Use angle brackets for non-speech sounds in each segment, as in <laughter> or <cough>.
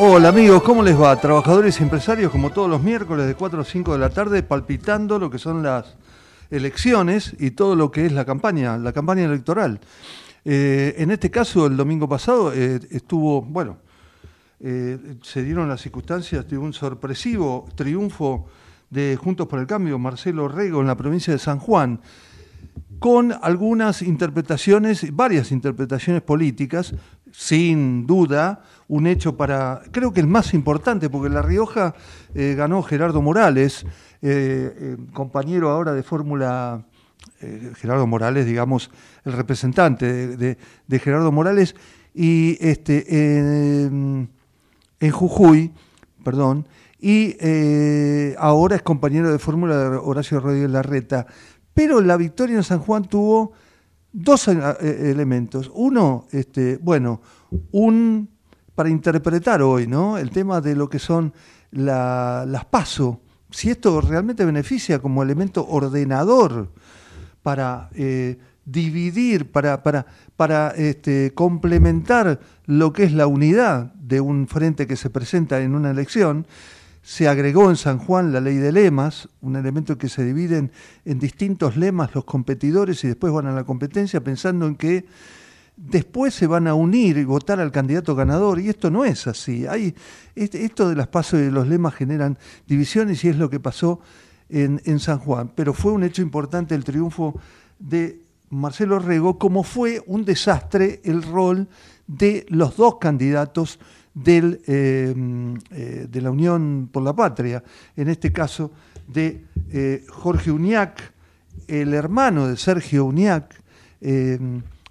Hola amigos, ¿cómo les va? Trabajadores y empresarios, como todos los miércoles de 4 o 5 de la tarde, palpitando lo que son las elecciones y todo lo que es la campaña, la campaña electoral. Eh, en este caso, el domingo pasado eh, estuvo, bueno, eh, se dieron las circunstancias de un sorpresivo triunfo de Juntos por el Cambio, Marcelo Rego, en la provincia de San Juan, con algunas interpretaciones, varias interpretaciones políticas, sin duda, un hecho para, creo que el más importante, porque La Rioja eh, ganó Gerardo Morales, eh, eh, compañero ahora de Fórmula, Gerardo Morales, digamos, el representante de, Gerardo Morales, y este, en, Jujuy, perdón, y ahora es compañero de Fórmula de Horacio Rodríguez Larreta. Pero la victoria en San Juan tuvo dos elementos. Uno, este, bueno, un para interpretar hoy, ¿no? El tema de lo que son las PASO, si esto realmente beneficia como elemento ordenador para eh, dividir, para, para, para este, complementar lo que es la unidad de un frente que se presenta en una elección, se agregó en San Juan la ley de lemas, un elemento que se dividen en distintos lemas los competidores y después van a la competencia pensando en que después se van a unir y votar al candidato ganador, y esto no es así. Hay, esto de las pasos y de los lemas generan divisiones y es lo que pasó en, San Juan. Pero fue un hecho importante el triunfo de Marcelo Rego, como fue un desastre el rol de los dos candidatos eh, eh, de la Unión por la Patria, en este caso de eh, Jorge Uñac, el hermano de Sergio Uñac,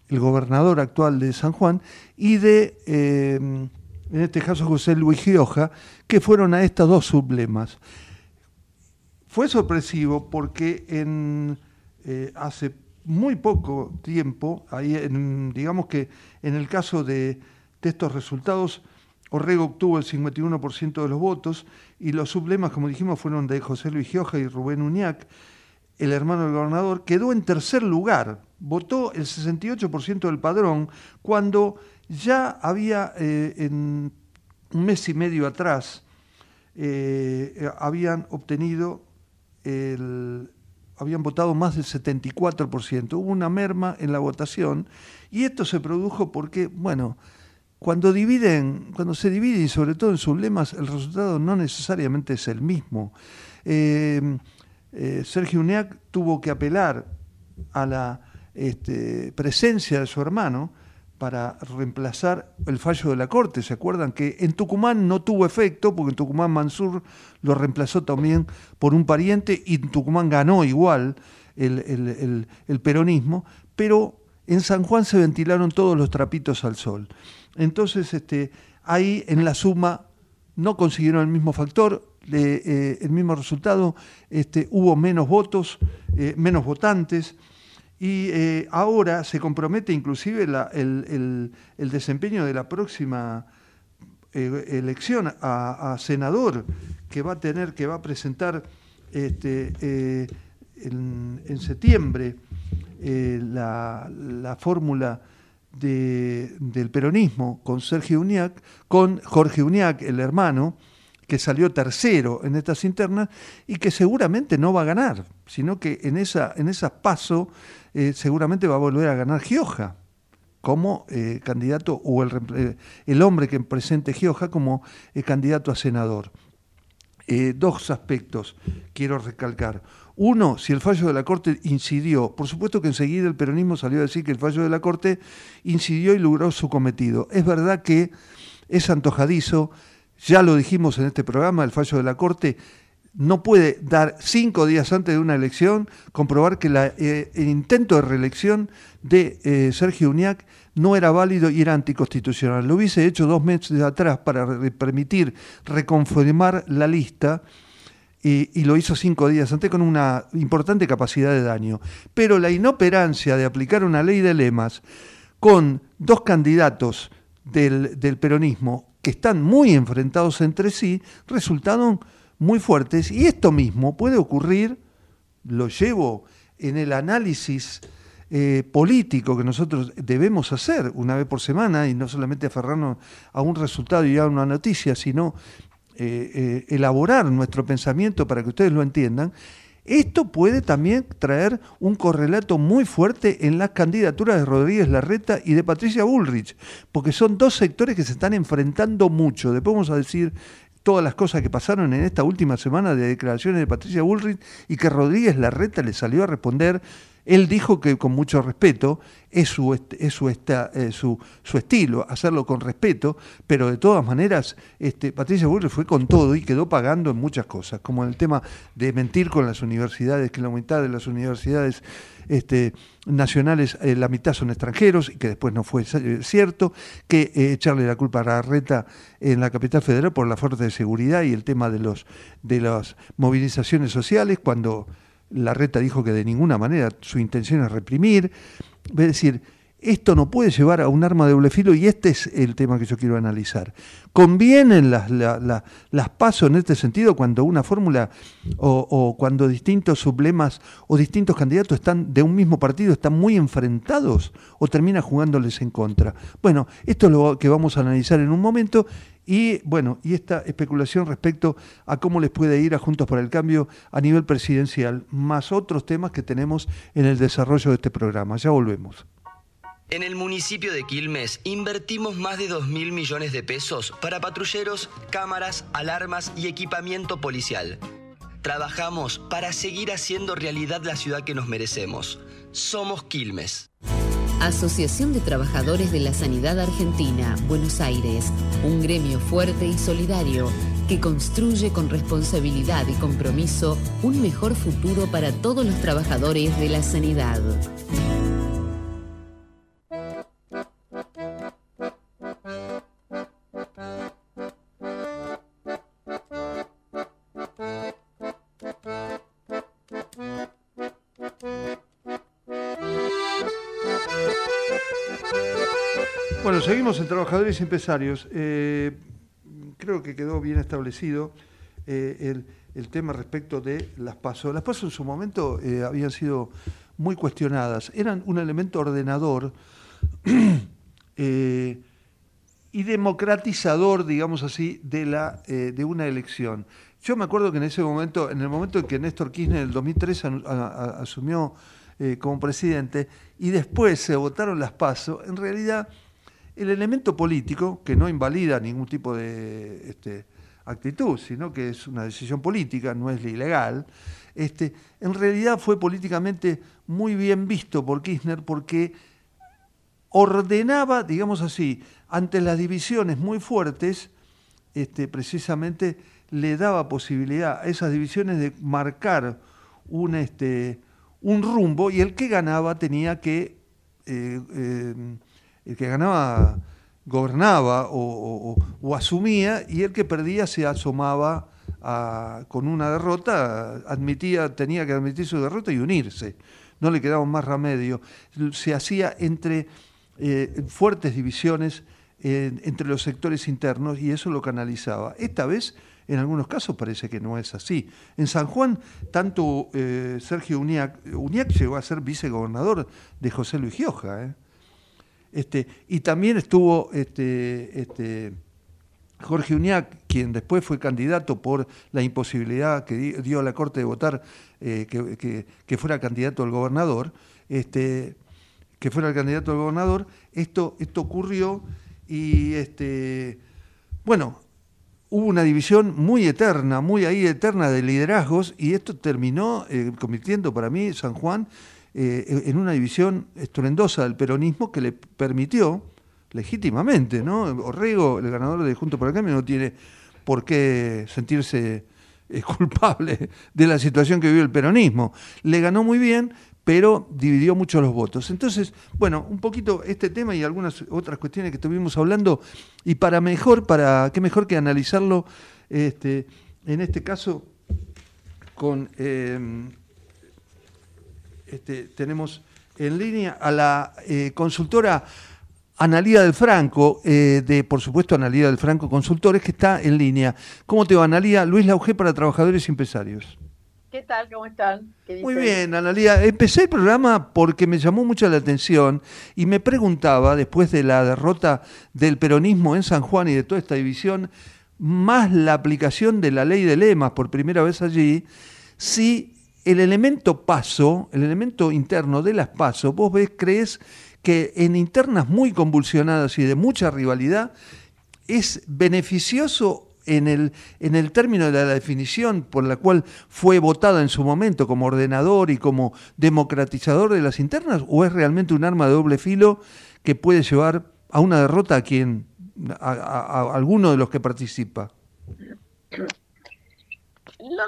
el gobernador actual de San Juan, y de, eh, en este caso, José Luis Gioja, que fueron a estos dos sublemas. Fue sorpresivo porque en, eh, hace muy poco tiempo, ahí digamos que en el caso de, estos resultados, Orrego obtuvo el 51% de los votos y los sublemas, como dijimos, fueron de José Luis Gioja y Rubén Uñac. El hermano del gobernador quedó en tercer lugar votó el 68% del padrón cuando ya había eh, en un mes y medio atrás eh, habían obtenido el, habían votado más del 74%. Hubo una merma en la votación y esto se produjo porque, bueno, cuando dividen, cuando se divide y sobre todo en sus lemas, el resultado no necesariamente es el mismo. Eh, Sergio Uneac tuvo que apelar a la este, presencia de su hermano para reemplazar el fallo de la Corte. ¿Se acuerdan que en Tucumán no tuvo efecto, porque en Tucumán Mansur lo reemplazó también por un pariente y en Tucumán ganó igual el, peronismo, pero en San Juan se ventilaron todos los trapitos al sol. Entonces, este, ahí en la suma no consiguieron el mismo factor, eh, el mismo resultado, este, hubo menos votos, eh, menos votantes, y eh, ahora se compromete inclusive el, desempeño de la próxima eh, elección a, senador que va a tener, que va a presentar este, eh, en, septiembre la, la fórmula del peronismo con Sergio Uñac, con Jorge Uñac, el hermano, que salió tercero en estas internas y que seguramente no va a ganar, sino que en esa, en esa paso eh, seguramente va a volver a ganar Gioja como eh, candidato, o el, eh, el, hombre que presente Gioja como candidato a senador. dos aspectos quiero recalcar. Uno, si el fallo de la Corte incidió, por supuesto que enseguida el peronismo salió a decir que el fallo de la Corte incidió y logró su cometido. Es verdad que es antojadizo, ya lo dijimos en este programa, el fallo de la Corte no puede dar cinco días antes de una elección comprobar que eh, el intento de reelección de eh, Sergio Uñac no era válido y era anticonstitucional. Lo hubiese hecho dos meses atrás para permitir reconfirmar la lista y, lo hizo cinco días antes con una importante capacidad de daño. Pero la inoperancia de aplicar una ley de lemas con dos candidatos del, del peronismo que están muy enfrentados entre sí, resultaron muy fuertes y esto mismo puede ocurrir, lo llevo en el análisis eh, político que nosotros debemos hacer una vez por semana y no solamente aferrarnos a un resultado y a una noticia, sino eh, eh, elaborar nuestro pensamiento para que ustedes lo entiendan, esto puede también traer un correlato muy fuerte en las candidaturas de Rodríguez Larreta y de Patricia Bullrich, porque son dos sectores que se están enfrentando mucho. Después vamos a decir todas las cosas que pasaron en esta última semana de declaraciones de Patricia Bullrich y que Rodríguez Larreta le salió a responder. Él dijo que con mucho respeto, es su, es eh, su, su, estilo, hacerlo con respeto, pero de todas maneras, este, Patricia Bullrich fue con todo y quedó pagando en muchas cosas, como en el tema de mentir con las universidades, que la mitad de las universidades este, nacionales, eh, la mitad son extranjeros, y que después no fue eh, cierto, que echarle la culpa a Larreta en la capital federal por la fuerza de seguridad y el tema de, los, de las movilizaciones sociales, cuando Larreta dijo que de ninguna manera su intención es reprimir. Es decir, esto no puede llevar a un arma de doble filo y este es el tema que yo quiero analizar. ¿Convienen las, las pasos en este sentido cuando una fórmula o, cuando distintos sublemas o distintos candidatos están de un mismo partido están muy enfrentados o termina jugándoles en contra? Bueno, esto es lo que vamos a analizar en un momento y bueno, y esta especulación respecto a cómo les puede ir a Juntos por el Cambio a nivel presidencial, más otros temas que tenemos en el desarrollo de este programa. Ya volvemos. En el municipio de Quilmes invertimos más de 2 mil millones de pesos para patrulleros, cámaras, alarmas y equipamiento policial. Trabajamos para seguir haciendo realidad la ciudad que nos merecemos. Somos Quilmes. Asociación de Trabajadores de la Sanidad Argentina, Buenos Aires, un gremio fuerte y solidario que construye con responsabilidad y compromiso un mejor futuro para todos los trabajadores de la sanidad. Seguimos en Trabajadores y Empresarios. Eh, creo que quedó bien establecido eh, el, tema respecto de las pasos. Las pasos en su momento eh, habían sido muy cuestionadas. Eran un elemento ordenador <clears throat> y democratizador, digamos así, de, la, de una elección. Yo me acuerdo que en ese momento, en el momento en que Néstor Kirchner en el 2003 asumió como presidente y después se votaron las pasos, en realidad el elemento político, que no invalida ningún tipo de este, actitud, sino que es una decisión política, no es ilegal, este, en realidad fue políticamente muy bien visto por Kirchner porque ordenaba, digamos así, ante las divisiones muy fuertes, este, precisamente le daba posibilidad a esas divisiones de marcar un, este, un rumbo y el que ganaba tenía que eh, eh, el que ganaba gobernaba o, asumía y el que perdía se asomaba con una derrota, admitía, tenía que admitir su derrota y unirse. No le quedaba más remedio. Se hacía entre eh, fuertes divisiones entre los sectores internos y eso lo canalizaba. Esta vez, en algunos casos, parece que no es así. En San Juan, tanto eh, Sergio Uñac, Uñac llegó a ser vicegobernador de José Luis Gioja. ¿eh? Este, y también estuvo este, este, Jorge Uñac, quien después fue candidato por la imposibilidad que dio a la Corte de votar eh, que, fuera candidato al gobernador, que fuera el candidato al gobernador. Esto, esto ocurrió y bueno, hubo una división muy eterna, muy ahí eterna de liderazgos y esto terminó eh, convirtiendo para mí San Juan eh, en una división estruendosa del peronismo que le permitió, legítimamente, ¿no? Orrego, el ganador de Junto por el Cambio, no tiene por qué sentirse eh, <laughs> culpable de la situación que vive el peronismo. Le ganó muy bien, pero dividió mucho los votos. Entonces, bueno, un poquito este tema y algunas otras cuestiones que estuvimos hablando, y para mejor, para qué mejor que analizarlo, este, en este caso, con... Eh, este, tenemos en línea a la eh, consultora Analía del Franco, eh, de por supuesto Analía del Franco Consultores, que está en línea. ¿Cómo te va, Analía? Luis Lauge para Trabajadores y Empresarios. ¿Qué tal? ¿Cómo están? Muy bien, Analía. Empecé el programa porque me llamó mucho la atención y me preguntaba, después de la derrota del peronismo en San Juan y de toda esta división, más la aplicación de la ley de lemas por primera vez allí, si el elemento paso, el elemento interno de las pasos, vos ves, crees que en internas muy convulsionadas y de mucha rivalidad, es beneficioso en el, en el término de la definición por la cual fue votada en su momento como ordenador y como democratizador de las internas, o es realmente un arma de doble filo que puede llevar a una derrota a quien, a, alguno de los que participa? No,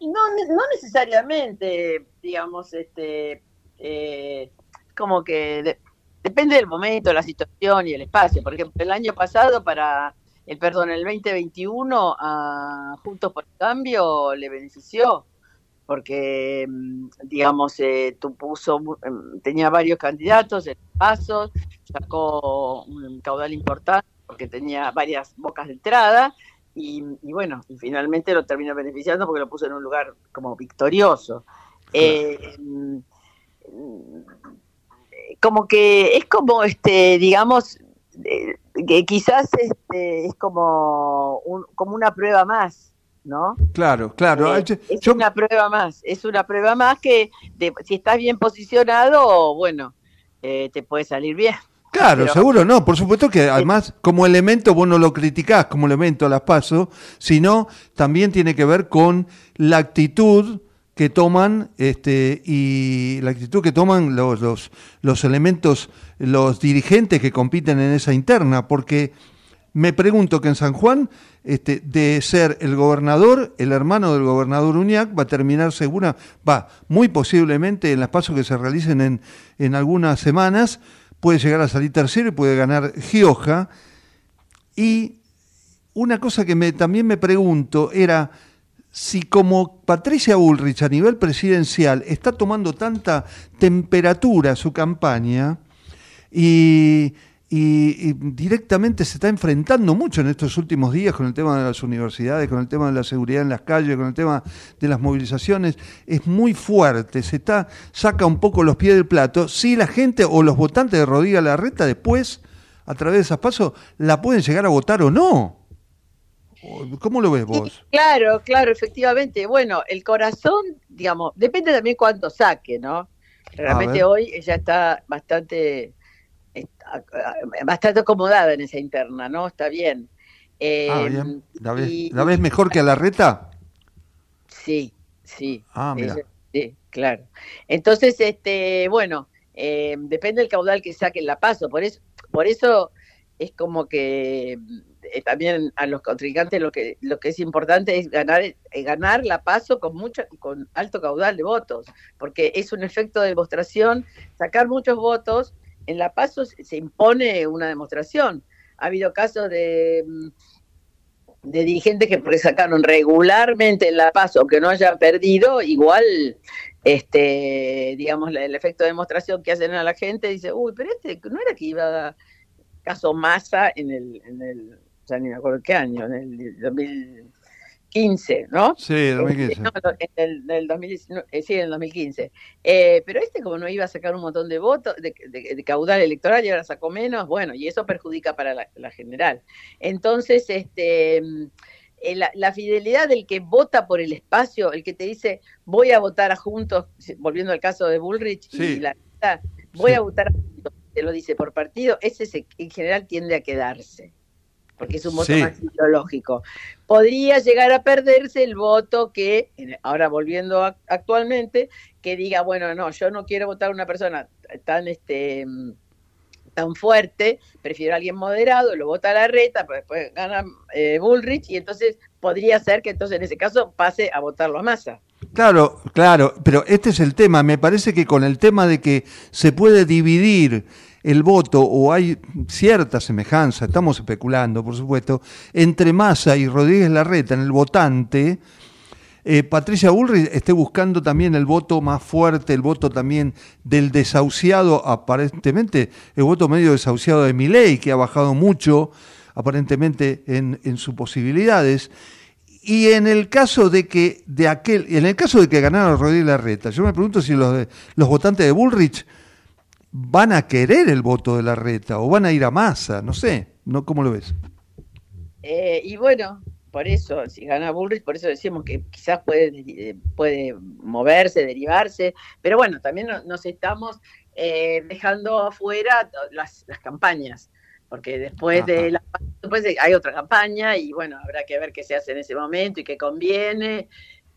no, necesariamente, digamos, este, eh, como que depende del momento, la situación y el espacio. Por ejemplo, el año pasado para el perdón, el 2021 a Juntos por el Cambio le benefició porque, mm, digamos, eh, tú puso, em, tenía varios candidatos en pasos, sacó un caudal importante porque tenía varias bocas de entrada y, bueno, y finalmente lo terminó beneficiando porque lo puso en un lugar como victorioso. Eh, como que es como, este, digamos, eh, que quizás este, es como, como una prueba más, ¿no? Claro, claro. Eh, es una prueba más, es una prueba más que si estás bien posicionado, bueno, eh, te puede salir bien. Claro, seguro no, por supuesto que además como elemento vos no lo criticás como elemento a las paso, sino también tiene que ver con la actitud que toman este, y la actitud que toman los, los, los elementos, los dirigentes que compiten en esa interna, porque me pregunto que en San Juan, este, de ser el gobernador, el hermano del gobernador Uñac, va a terminar segura, va, muy posiblemente en las pasos que se realicen en, en algunas semanas, puede llegar a salir tercero y puede ganar Gioja. Y una cosa que también me pregunto era, si como Patricia Bullrich a nivel presidencial está tomando tanta temperatura su campaña y, directamente se está enfrentando mucho en estos últimos días con el tema de las universidades, con el tema de la seguridad en las calles, con el tema de las movilizaciones, es muy fuerte, se está, saca un poco los pies del plato, si la gente o los votantes de Rodríguez Larreta después, a través de esas pasos, la pueden llegar a votar o no. ¿Cómo lo ves vos? claro, claro, efectivamente. Bueno, el corazón, digamos, depende también cuánto saque, ¿no? Realmente hoy ella está bastante, bastante acomodada en esa interna, ¿no? Está bien. ah, bien. Em, ¿La ves, mejor que a la reta? Sí, sí. Ah, mira. sí, claro. Entonces, este, bueno, eh, depende del caudal que saque la paso. Por eso, por eso es como que eh, también a los contrincantes lo que lo que es importante es ganar eh, ganar la paso con mucho con alto caudal de votos porque es un efecto de demostración sacar muchos votos en la paso se impone una demostración. Ha habido casos de mm, de dirigentes que sacaron regularmente en la paso que no hayan perdido igual este digamos el efecto de demostración que hacen a la gente dice uy pero este no era que iba a caso Massa en el, en el ya ni me acuerdo qué año, en el 2015, ¿no? Sí, 2015. No, en el, 2019, eh, sí, en el 2015. Eh, pero este como no iba a sacar un montón de votos, de, caudal electoral y ahora sacó menos, bueno, y eso perjudica para la, general. Entonces, este... Eh, la, fidelidad del que vota por el espacio, el que te dice voy a votar a Juntos, volviendo al caso de Bullrich y la voy a votar a Juntos, te lo dice por partido, ese en general tiende a quedarse porque es un voto más ideológico. Podría llegar a perderse el voto que, ahora volviendo actualmente, que diga, bueno, no, yo no quiero votar a una persona tan este tan fuerte, prefiero a alguien moderado, lo vota a la reta, pero después gana eh, Bullrich y entonces podría ser que entonces en ese caso pase a votarlo a masa. Claro, claro, pero este es el tema. Me parece que con el tema de que se puede dividir el voto, o hay cierta semejanza, estamos especulando, por supuesto, entre Massa y Rodríguez Larreta en el votante, eh, Patricia Bullrich esté buscando también el voto más fuerte, el voto también del desahuciado, aparentemente el voto medio desahuciado de Milei, que ha bajado mucho aparentemente en, en sus posibilidades. Y en el caso de que de aquel, en el caso de que ganara Rodríguez Larreta, yo me pregunto si los, los votantes de Bullrich van a querer el voto de Larreta o van a ir a masa, no sé, no cómo lo ves. Eh, y bueno, por eso, si gana Bullrich, por eso decimos que quizás puede, puede moverse, derivarse, pero bueno, también nos estamos eh, dejando afuera las, las campañas porque después de la después hay otra campaña y bueno, habrá que ver qué se hace en ese momento y qué conviene.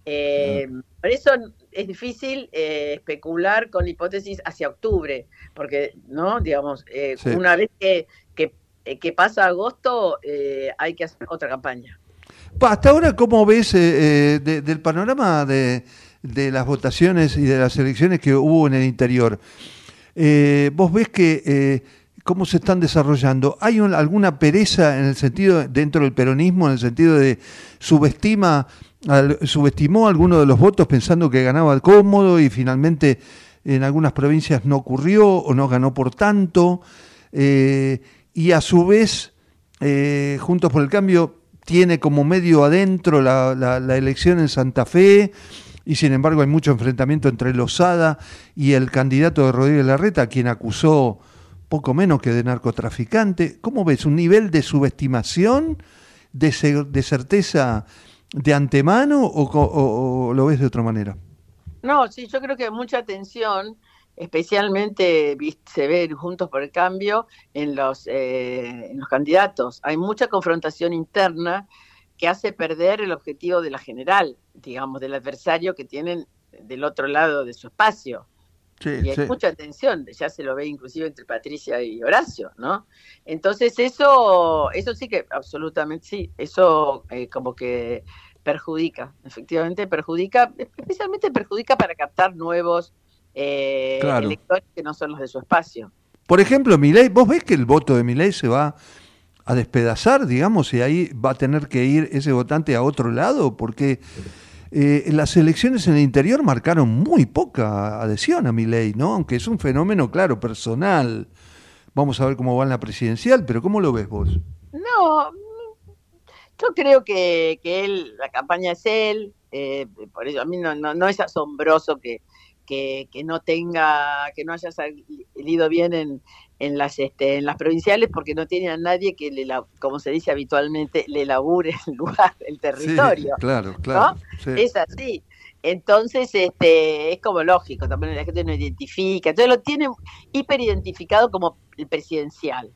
Eh, por eso es difícil eh, especular con hipótesis hacia octubre, porque, ¿no? Digamos, eh, una vez que, que, pasa agosto, hay que hacer otra campaña. Hasta ahora, ¿cómo ves del panorama de, de, las votaciones y de las elecciones que hubo en el interior? ¿Vos ves que cómo se están desarrollando. ¿Hay alguna pereza en el sentido, dentro del peronismo, en el sentido de subestima, subestimó alguno de los votos pensando que ganaba cómodo y finalmente en algunas provincias no ocurrió o no ganó por tanto? Eh, y a su vez, eh, Juntos por el Cambio tiene como medio adentro la, la elección en Santa Fe y sin embargo hay mucho enfrentamiento entre Lozada y el candidato de Rodríguez Larreta, quien acusó poco menos que de narcotraficante. ¿Cómo ves? ¿Un nivel de subestimación, de, certeza de antemano o, lo ves de otra manera? No, sí, yo creo que mucha atención, especialmente se ve juntos por el cambio en los, eh, en los candidatos. Hay mucha confrontación interna que hace perder el objetivo de la general, digamos, del adversario que tienen del otro lado de su espacio y hay mucha tensión, ya se lo ve inclusive entre Patricia y Horacio, ¿no? Entonces eso, eso sí que absolutamente sí, eso eh, como que perjudica, efectivamente perjudica, especialmente perjudica para captar nuevos eh, electores que no son los de su espacio. Por ejemplo, Milei, ¿vos ves que el voto de Milei se va a despedazar, digamos, y ahí va a tener que ir ese votante a otro lado? Porque eh, las elecciones en el interior marcaron muy poca adhesión a mi ley, ¿no? Aunque es un fenómeno, claro, personal. Vamos a ver cómo va en la presidencial, pero ¿cómo lo ves vos? No, yo creo que, que él, la campaña es él, eh, por eso a mí no, no, es asombroso que, que, que, no tenga, que no haya salido bien en, en las este, en las provinciales porque no tiene a nadie que le como se dice habitualmente le labure el lugar el territorio claro claro es así. Entonces este es como lógico también la gente no identifica entonces lo tiene hiper identificado como el presidencial.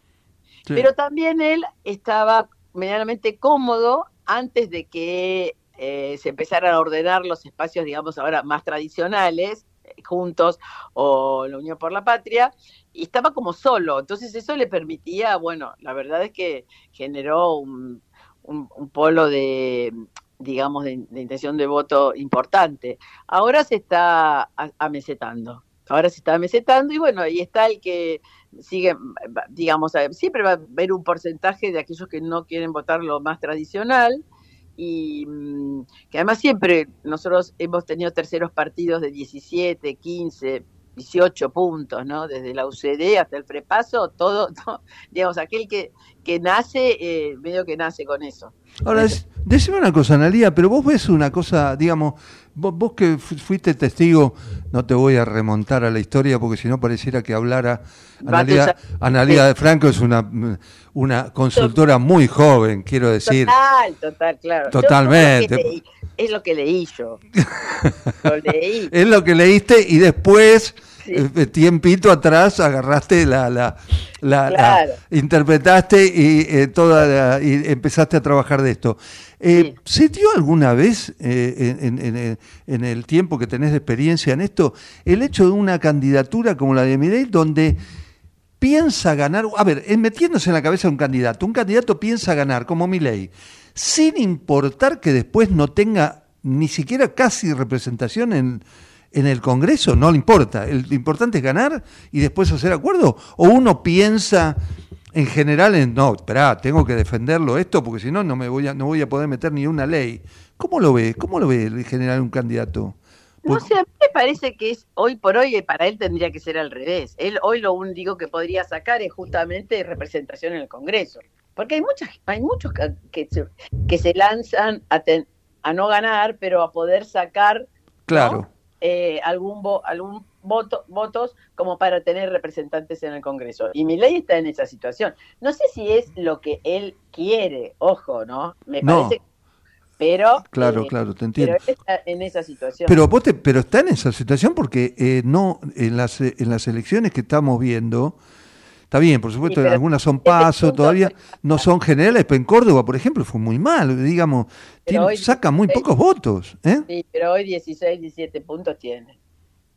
Pero también él estaba medianamente cómodo antes de que eh, se empezaran a ordenar los espacios digamos ahora más tradicionales juntos o la Unión por la Patria, y estaba como solo, entonces eso le permitía, bueno, la verdad es que generó un, un, polo de, digamos, de, intención de voto importante. Ahora se está amesetando, ahora se está amesetando y bueno, ahí está el que sigue, digamos, siempre va a haber un porcentaje de aquellos que no quieren votar lo más tradicional, y mm, que además siempre nosotros hemos tenido terceros partidos de 17, 15, 18 puntos, ¿no? Desde la UCD hasta el prepaso, <laughs> todo, digamos, aquel que, que nace, eh, medio que nace con eso. Ahora, decime una cosa, Analia, pero vos ves una cosa, digamos, Vos, que fuiste testigo, no te voy a remontar a la historia porque si no pareciera que hablara. Analia, de Franco es una, una consultora muy joven, quiero decir. Total, total, claro. Totalmente. Es lo que leí yo. <laughs> lo leí. Es lo que leíste y después, eh, tiempito atrás, agarraste la, la, la, interpretaste y, eh, toda y empezaste a trabajar de esto. Eh, ¿Se dio alguna vez eh, en, el tiempo que tenés de experiencia en esto el hecho de una candidatura como la de Milei donde piensa ganar, a ver, metiéndose en la cabeza de un candidato, un candidato piensa ganar como Milei, sin importar que después no tenga ni siquiera casi representación en, en el Congreso, no le importa, lo importante es ganar y después hacer acuerdo, o uno piensa en general, en, no, espera, tengo que defenderlo esto porque si no, no me voy a, no voy a poder meter ni una ley. ¿Cómo lo ve? ¿Cómo lo ve el general un candidato? No sé, a mí me parece que es hoy por hoy para él tendría que ser al revés. Él hoy lo único que podría sacar es justamente representación en el Congreso. Porque hay muchas, hay muchos que, se, que se lanzan a, a no ganar, pero a poder sacar claro. Eh, algún algún voto, votos como para tener representantes en el Congreso. Y mi ley está en esa situación. No sé si es lo que él quiere, ojo, ¿no? Me parece pero claro, eh, claro, te entiendo. Pero está en esa situación. Pero pero está en esa situación porque eh, no en las en las elecciones que estamos viendo Está bien, por supuesto, algunas son pasos, todavía no son generales, pero en Córdoba, por ejemplo, fue muy mal, digamos, saca muy pocos votos. ¿eh? Sí, pero hoy 16, 17 puntos tiene.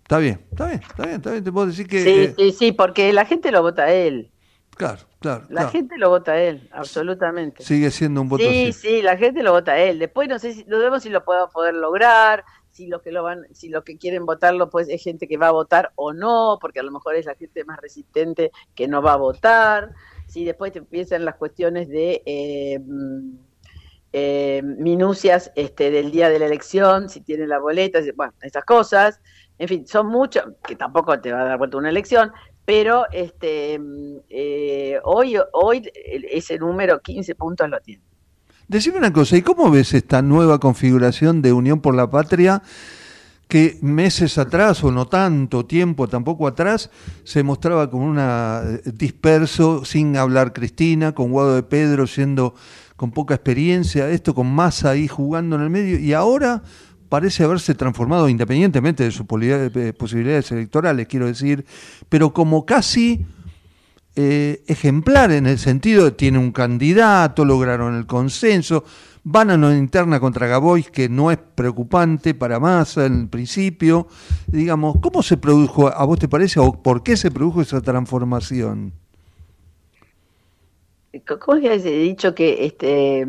Está bien, está bien, está bien, está bien, te puedo decir que... Sí, eh, sí, sí, porque la gente lo vota a él. Claro, claro. La gente lo vota a él, absolutamente. Sigue siendo un voto Sí, sí, la gente lo vota a él. Después no sé si, no vemos si lo puedo poder lograr, si los que lo van, si los que quieren votarlo, pues es gente que va a votar o no, porque a lo mejor es la gente más resistente que no va a votar. Si después te empiezan las cuestiones de eh, mm, eh, minucias este, del día de la elección, si tienen la boleta, bueno, esas cosas. En fin, son muchas, que tampoco te va a dar vuelta una elección, pero este mm, eh, hoy, hoy ese número 15 puntos lo tiene. Decime una cosa, ¿y cómo ves esta nueva configuración de Unión por la Patria que meses atrás, o no tanto tiempo tampoco atrás, se mostraba como una eh, disperso, sin hablar Cristina, con Guado de Pedro siendo con poca experiencia, esto con Massa ahí jugando en el medio, y ahora parece haberse transformado, independientemente de sus eh, posibilidades electorales, quiero decir, pero como casi eh, ejemplar en el sentido de tiene un candidato, lograron el consenso, van a una interna contra Gabois que no es preocupante para Massa en el principio. Digamos, ¿cómo se produjo, a vos te parece, o por qué se produjo esa transformación? ¿Cómo es que has dicho que este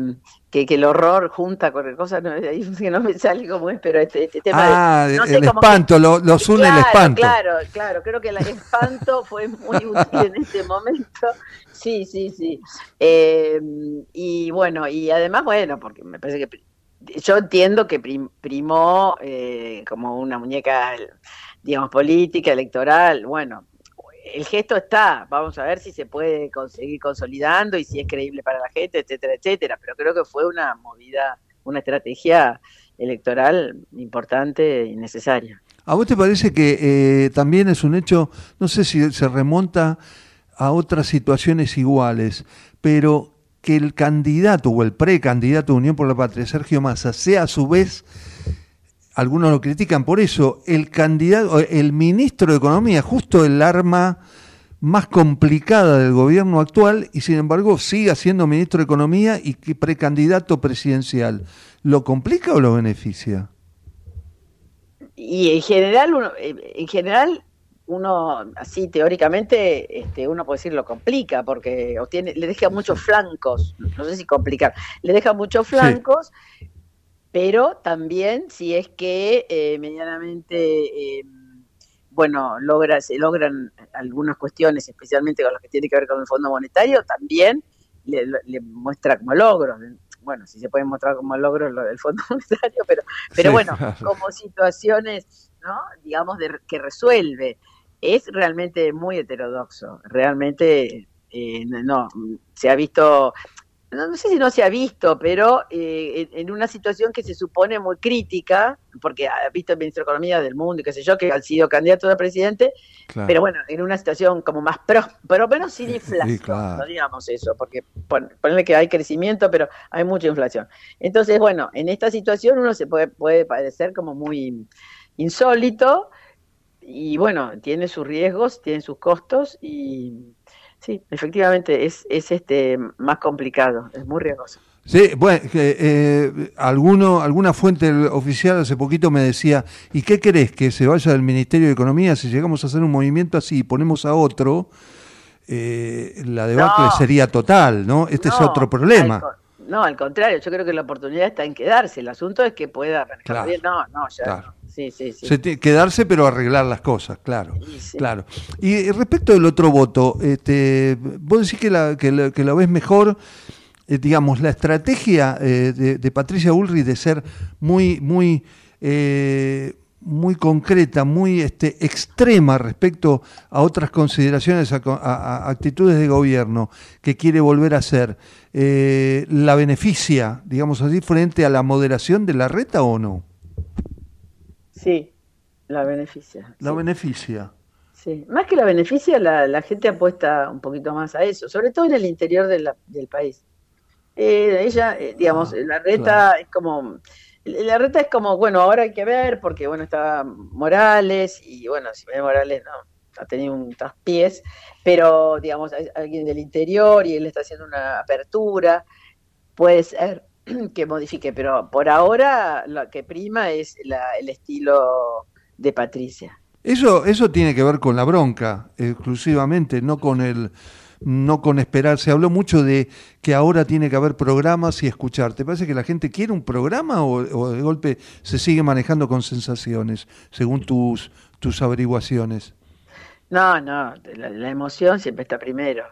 que, el horror junta con cosas, no, <laughs> que no me sale como es, pero este, este tema. Ah, el espanto, lo, los une el espanto. Claro, claro, creo que el espanto <laughs> fue muy útil en este momento. Sí, sí, sí. Eh, y bueno, y además, bueno, porque me parece que yo entiendo que primó eh, como una muñeca, digamos, política, electoral, bueno, el gesto está, vamos a ver si se puede conseguir consolidando y si es creíble para la gente, etcétera, etcétera, pero creo que fue una movida, una estrategia electoral importante y necesaria. ¿A vos te parece que eh, también es un hecho, no sé si se remonta a otras situaciones iguales, pero que el candidato o el precandidato de Unión por la Patria, Sergio Massa, sea a su vez algunos lo critican por eso, el candidato, el ministro de Economía, justo el arma más complicada del gobierno actual y sin embargo sigue siendo ministro de Economía y precandidato presidencial. ¿Lo complica o lo beneficia? Y en general, uno, eh, en general, uno así teóricamente, este, uno puede decir lo complica porque obtiene, le deja muchos flancos, no sé si complicar, le deja muchos flancos pero también si es que eh, medianamente, eh, bueno, logra, se logran algunas cuestiones, especialmente con las que tiene que ver con el Fondo Monetario, también le, muestra como logros. Bueno, si se pueden mostrar como logros lo del Fondo <laughs> Monetario, pero, pero bueno, como situaciones, ¿no? digamos, de, que resuelve. Es realmente muy heterodoxo, realmente eh, no, se ha visto no, sé si no se ha visto, pero eh, en, una situación que se supone muy crítica, porque ha visto el ministro de Economía del mundo y qué sé yo, que ha sido candidato a presidente, pero bueno, en una situación como más pro, pero menos sin inflación, no digamos eso, porque ponle que hay crecimiento, pero hay mucha inflación. Entonces, bueno, en esta situación uno se puede, puede parecer como muy insólito, y bueno, tiene sus riesgos, tiene sus costos, y Sí, efectivamente es, es este más complicado, es muy riesgoso. Sí, bueno, eh, alguno, alguna fuente oficial hace poquito me decía, ¿y qué querés? ¿Que se vaya del Ministerio de Economía? Si llegamos a hacer un movimiento así y ponemos a otro, eh, la debacle sería total, ¿no? Este es otro problema. no, al contrario, yo creo que la oportunidad está en quedarse. El asunto es que pueda bien. No, no, ya sí, sí, sí. quedarse pero arreglar las cosas, claro. claro. Y respecto del otro voto, este, vos decís que la, que la, ves mejor eh, digamos, la estrategia eh, de, Patricia Ulrich de ser muy, muy, muy concreta, muy este, extrema respecto a otras consideraciones, a, actitudes de gobierno que quiere volver a hacer, ¿la beneficia, digamos así, frente a la moderación de la reta o no? Sí, la beneficia. La beneficia. Sí, más que la beneficia, la, gente apuesta un poquito más a eso, sobre todo en el interior del país. Eh, ella, eh, digamos, ah, la reta es como, la reta es como, bueno, ahora hay que ver, porque bueno, está Morales, y bueno, si ve Morales no, ha tenido un traspiés, pero digamos, hay alguien del interior y él está haciendo una apertura, puede ser <clears throat> que modifique, pero por ahora lo que prima es el estilo de Patricia. Eso, eso tiene que ver con la bronca, exclusivamente, no con el no con esperar. Se habló mucho de que ahora tiene que haber programas y escuchar. ¿Te parece que la gente quiere un programa o, de golpe se sigue manejando con sensaciones, según tus, tus averiguaciones? No, no, la, emoción siempre está primero,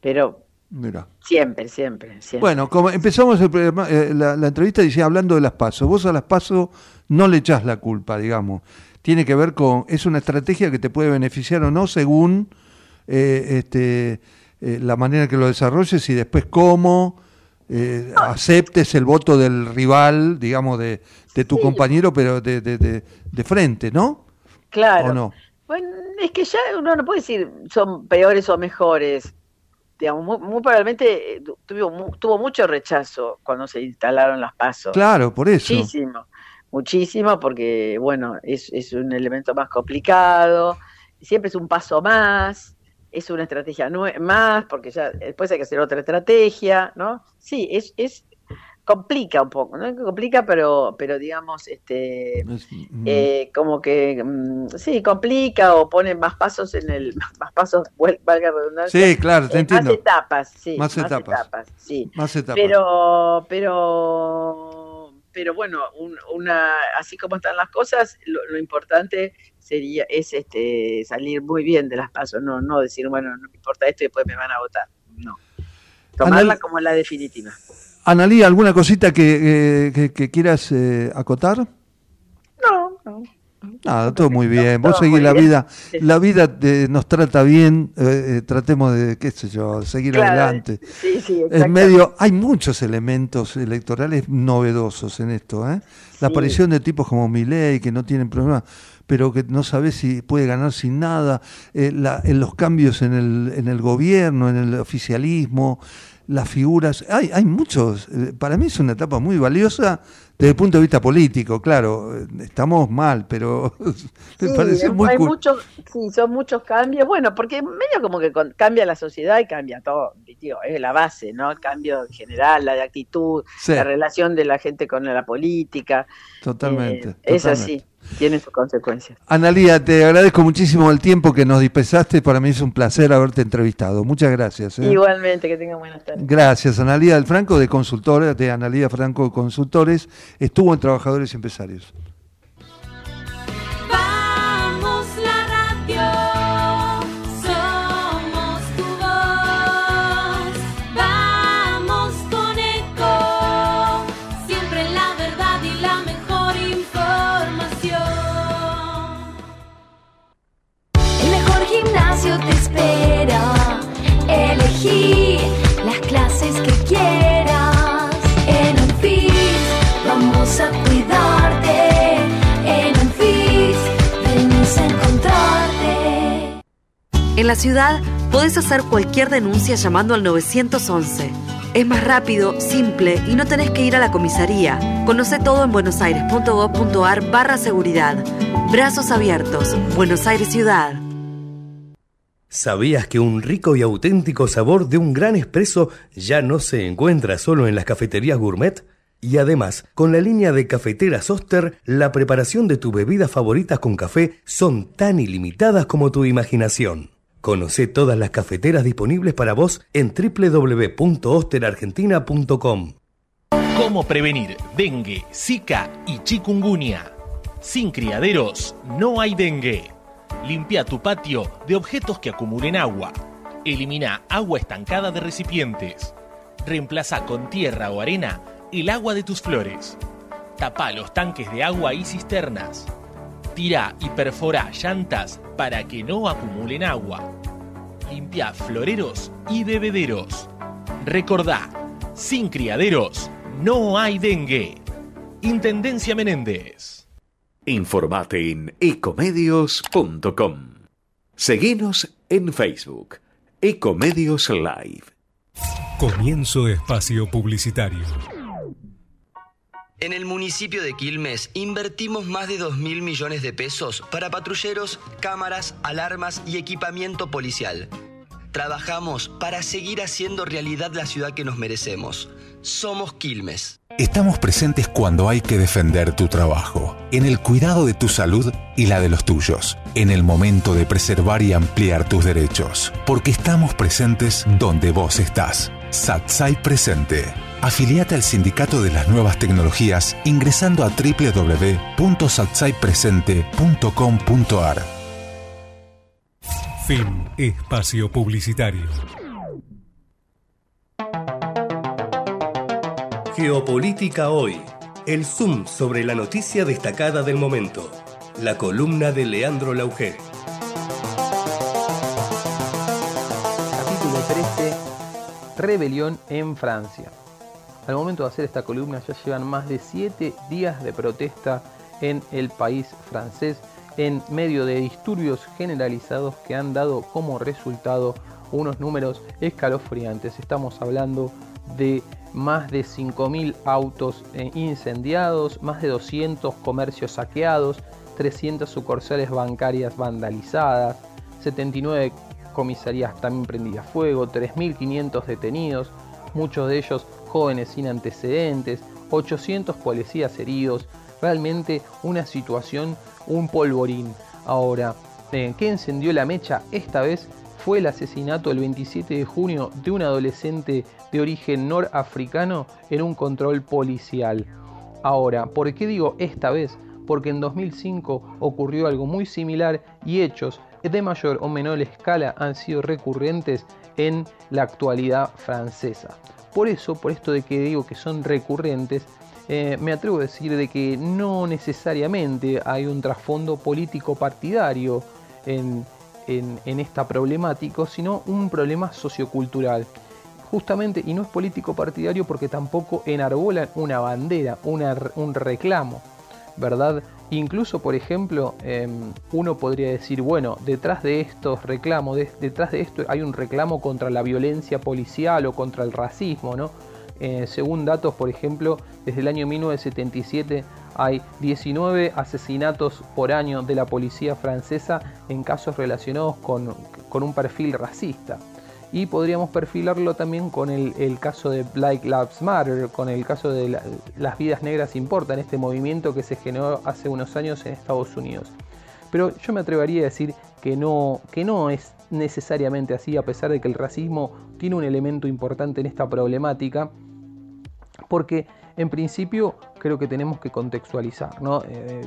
pero Mira. Siempre, siempre, siempre. Bueno, como empezamos eh, la, la, entrevista dice, hablando de las pasos. Vos a las pasos no le echás la culpa, digamos tiene que ver con, es una estrategia que te puede beneficiar o no según eh, este, eh, la manera que lo desarrolles y después cómo eh, aceptes el voto del rival, digamos, de, de tu compañero, pero de, de, de, frente, ¿no? Claro. no? Bueno, es que ya uno no puede decir son peores o mejores. Digamos, muy, probablemente tuvo, tuvo mucho rechazo cuando se instalaron las pasos. Claro, por eso. Muchísimo muchísimo porque, bueno, es, es un elemento más complicado, siempre es un paso más, es una estrategia más, porque ya después hay que hacer otra estrategia, ¿no? Sí, es, es complica un poco, ¿no? Complica, pero, pero digamos, este, mm. eh, como que, mm, sí, complica o pone más pasos en el, <laughs> más pasos, valga redundancia. Sí, claro, te entiendo. Más etapas, sí. Más, etapas. sí. Más etapas. Pero, pero pero bueno, una, así como están las cosas, lo, importante sería es este salir muy bien de las pasos, no, no decir, bueno, no me importa esto y después me van a votar. No. Tomarla como la definitiva. Analí, ¿alguna cosita que, que, quieras eh, acotar? No, no. Nada, todo muy bien. Vos seguís la vida, la vida nos trata bien, eh, eh, tratemos de, qué sé yo, seguir adelante. Sí, sí, en medio, hay muchos elementos electorales novedosos en esto, ¿eh? La aparición de tipos como Milei, que no tienen problema, pero que no sabes si puede ganar sin nada, eh, en los cambios en el, en el gobierno, en el oficialismo, las figuras, hay, hay muchos, para mí es una etapa muy valiosa desde el punto de vista político, claro, estamos mal, pero <laughs> me parece muy hay muchos, sí, son muchos cambios. Bueno, porque medio como que cambia la sociedad y cambia todo, digo, es la base, ¿no? El cambio general, la de actitud, la relación de la gente con la política. Totalmente. Eh, es así tiene sus consecuencias. Analía, te agradezco muchísimo el tiempo que nos dispensaste. Para mí es un placer haberte entrevistado. Muchas gracias. ¿eh? Igualmente, que tengan buenas tardes. Gracias, Analía del Franco, de consultores, de Analía Franco Consultores. Estuvo en Trabajadores y Empresarios. La ciudad podés hacer cualquier denuncia llamando al 911. Es más rápido, simple y no tenés que ir a la comisaría. Conoce todo en buenosaires.gov.ar barra seguridad. Brazos abiertos. Buenos Aires Ciudad. ¿Sabías que un rico y auténtico sabor de un gran espresso ya no se encuentra solo en las cafeterías gourmet? Y además, con la línea de cafeteras Oster, la preparación de tus bebidas favoritas con café son tan ilimitadas como tu imaginación. Conoce todas las cafeteras disponibles para vos en www.osterargentina.com. ¿Cómo prevenir dengue, zika y chikungunya? Sin criaderos no hay dengue. Limpia tu patio de objetos que acumulen agua. Elimina agua estancada de recipientes. Reemplaza con tierra o arena el agua de tus flores. Tapa los tanques de agua y cisternas. Tira y perfora llantas para que no acumulen agua. Limpia floreros y bebederos. Recordá, sin criaderos no hay dengue. Intendencia Menéndez. Informate en ecomedios.com. Seguinos en Facebook. Ecomedios Live. Comienzo espacio publicitario. En el municipio de Quilmes invertimos más de 2 mil millones de pesos para patrulleros, cámaras, alarmas y equipamiento policial. Trabajamos para seguir haciendo realidad la ciudad que nos merecemos. Somos Quilmes. Estamos presentes cuando hay que defender tu trabajo, en el cuidado de tu salud y la de los tuyos, en el momento de preservar y ampliar tus derechos, porque estamos presentes donde vos estás. Satsai Presente. Afiliate al Sindicato de las Nuevas Tecnologías ingresando a www.satsaipresente.com.ar. Fin espacio publicitario. Geopolítica hoy. El zoom sobre la noticia destacada del momento. La columna de Leandro Lauger. Capítulo 13. Rebelión en Francia. Al momento de hacer esta columna ya llevan más de 7 días de protesta en el país francés en medio de disturbios generalizados que han dado como resultado unos números escalofriantes. Estamos hablando de más de 5.000 autos eh, incendiados, más de 200 comercios saqueados, 300 sucursales bancarias vandalizadas, 79 comisarías también prendidas a fuego, 3.500 detenidos, muchos de ellos jóvenes sin antecedentes, 800 policías heridos, realmente una situación, un polvorín. Ahora, eh, ¿qué encendió la mecha esta vez? Fue el asesinato el 27 de junio de un adolescente de origen norafricano en un control policial. Ahora, ¿por qué digo esta vez? Porque en 2005 ocurrió algo muy similar y hechos de mayor o menor escala han sido recurrentes en la actualidad francesa. Por eso, por esto de que digo que son recurrentes, eh, me atrevo a decir de que no necesariamente hay un trasfondo político partidario en, en, esta problemática, sino un problema sociocultural. Justamente, y no es político partidario porque tampoco enarbolan una bandera, un reclamo, ¿verdad? Incluso, por ejemplo, em, uno podría decir, bueno, detrás de estos reclamos, detrás de esto hay un reclamo contra la violencia policial o contra el racismo, ¿no? Eh, según datos, por ejemplo, desde el año 1977 hay 19 asesinatos por año de la policía francesa en casos relacionados con, un perfil racista. Y podríamos perfilarlo también con el, caso de Black Lives Matter, con el caso de las vidas negras importan, este movimiento que se generó hace unos años en Estados Unidos. Pero yo me atrevería a decir que no, que no es necesariamente así, a pesar de que el racismo tiene un elemento importante en esta problemática porque en principio creo que tenemos que contextualizar. Eh,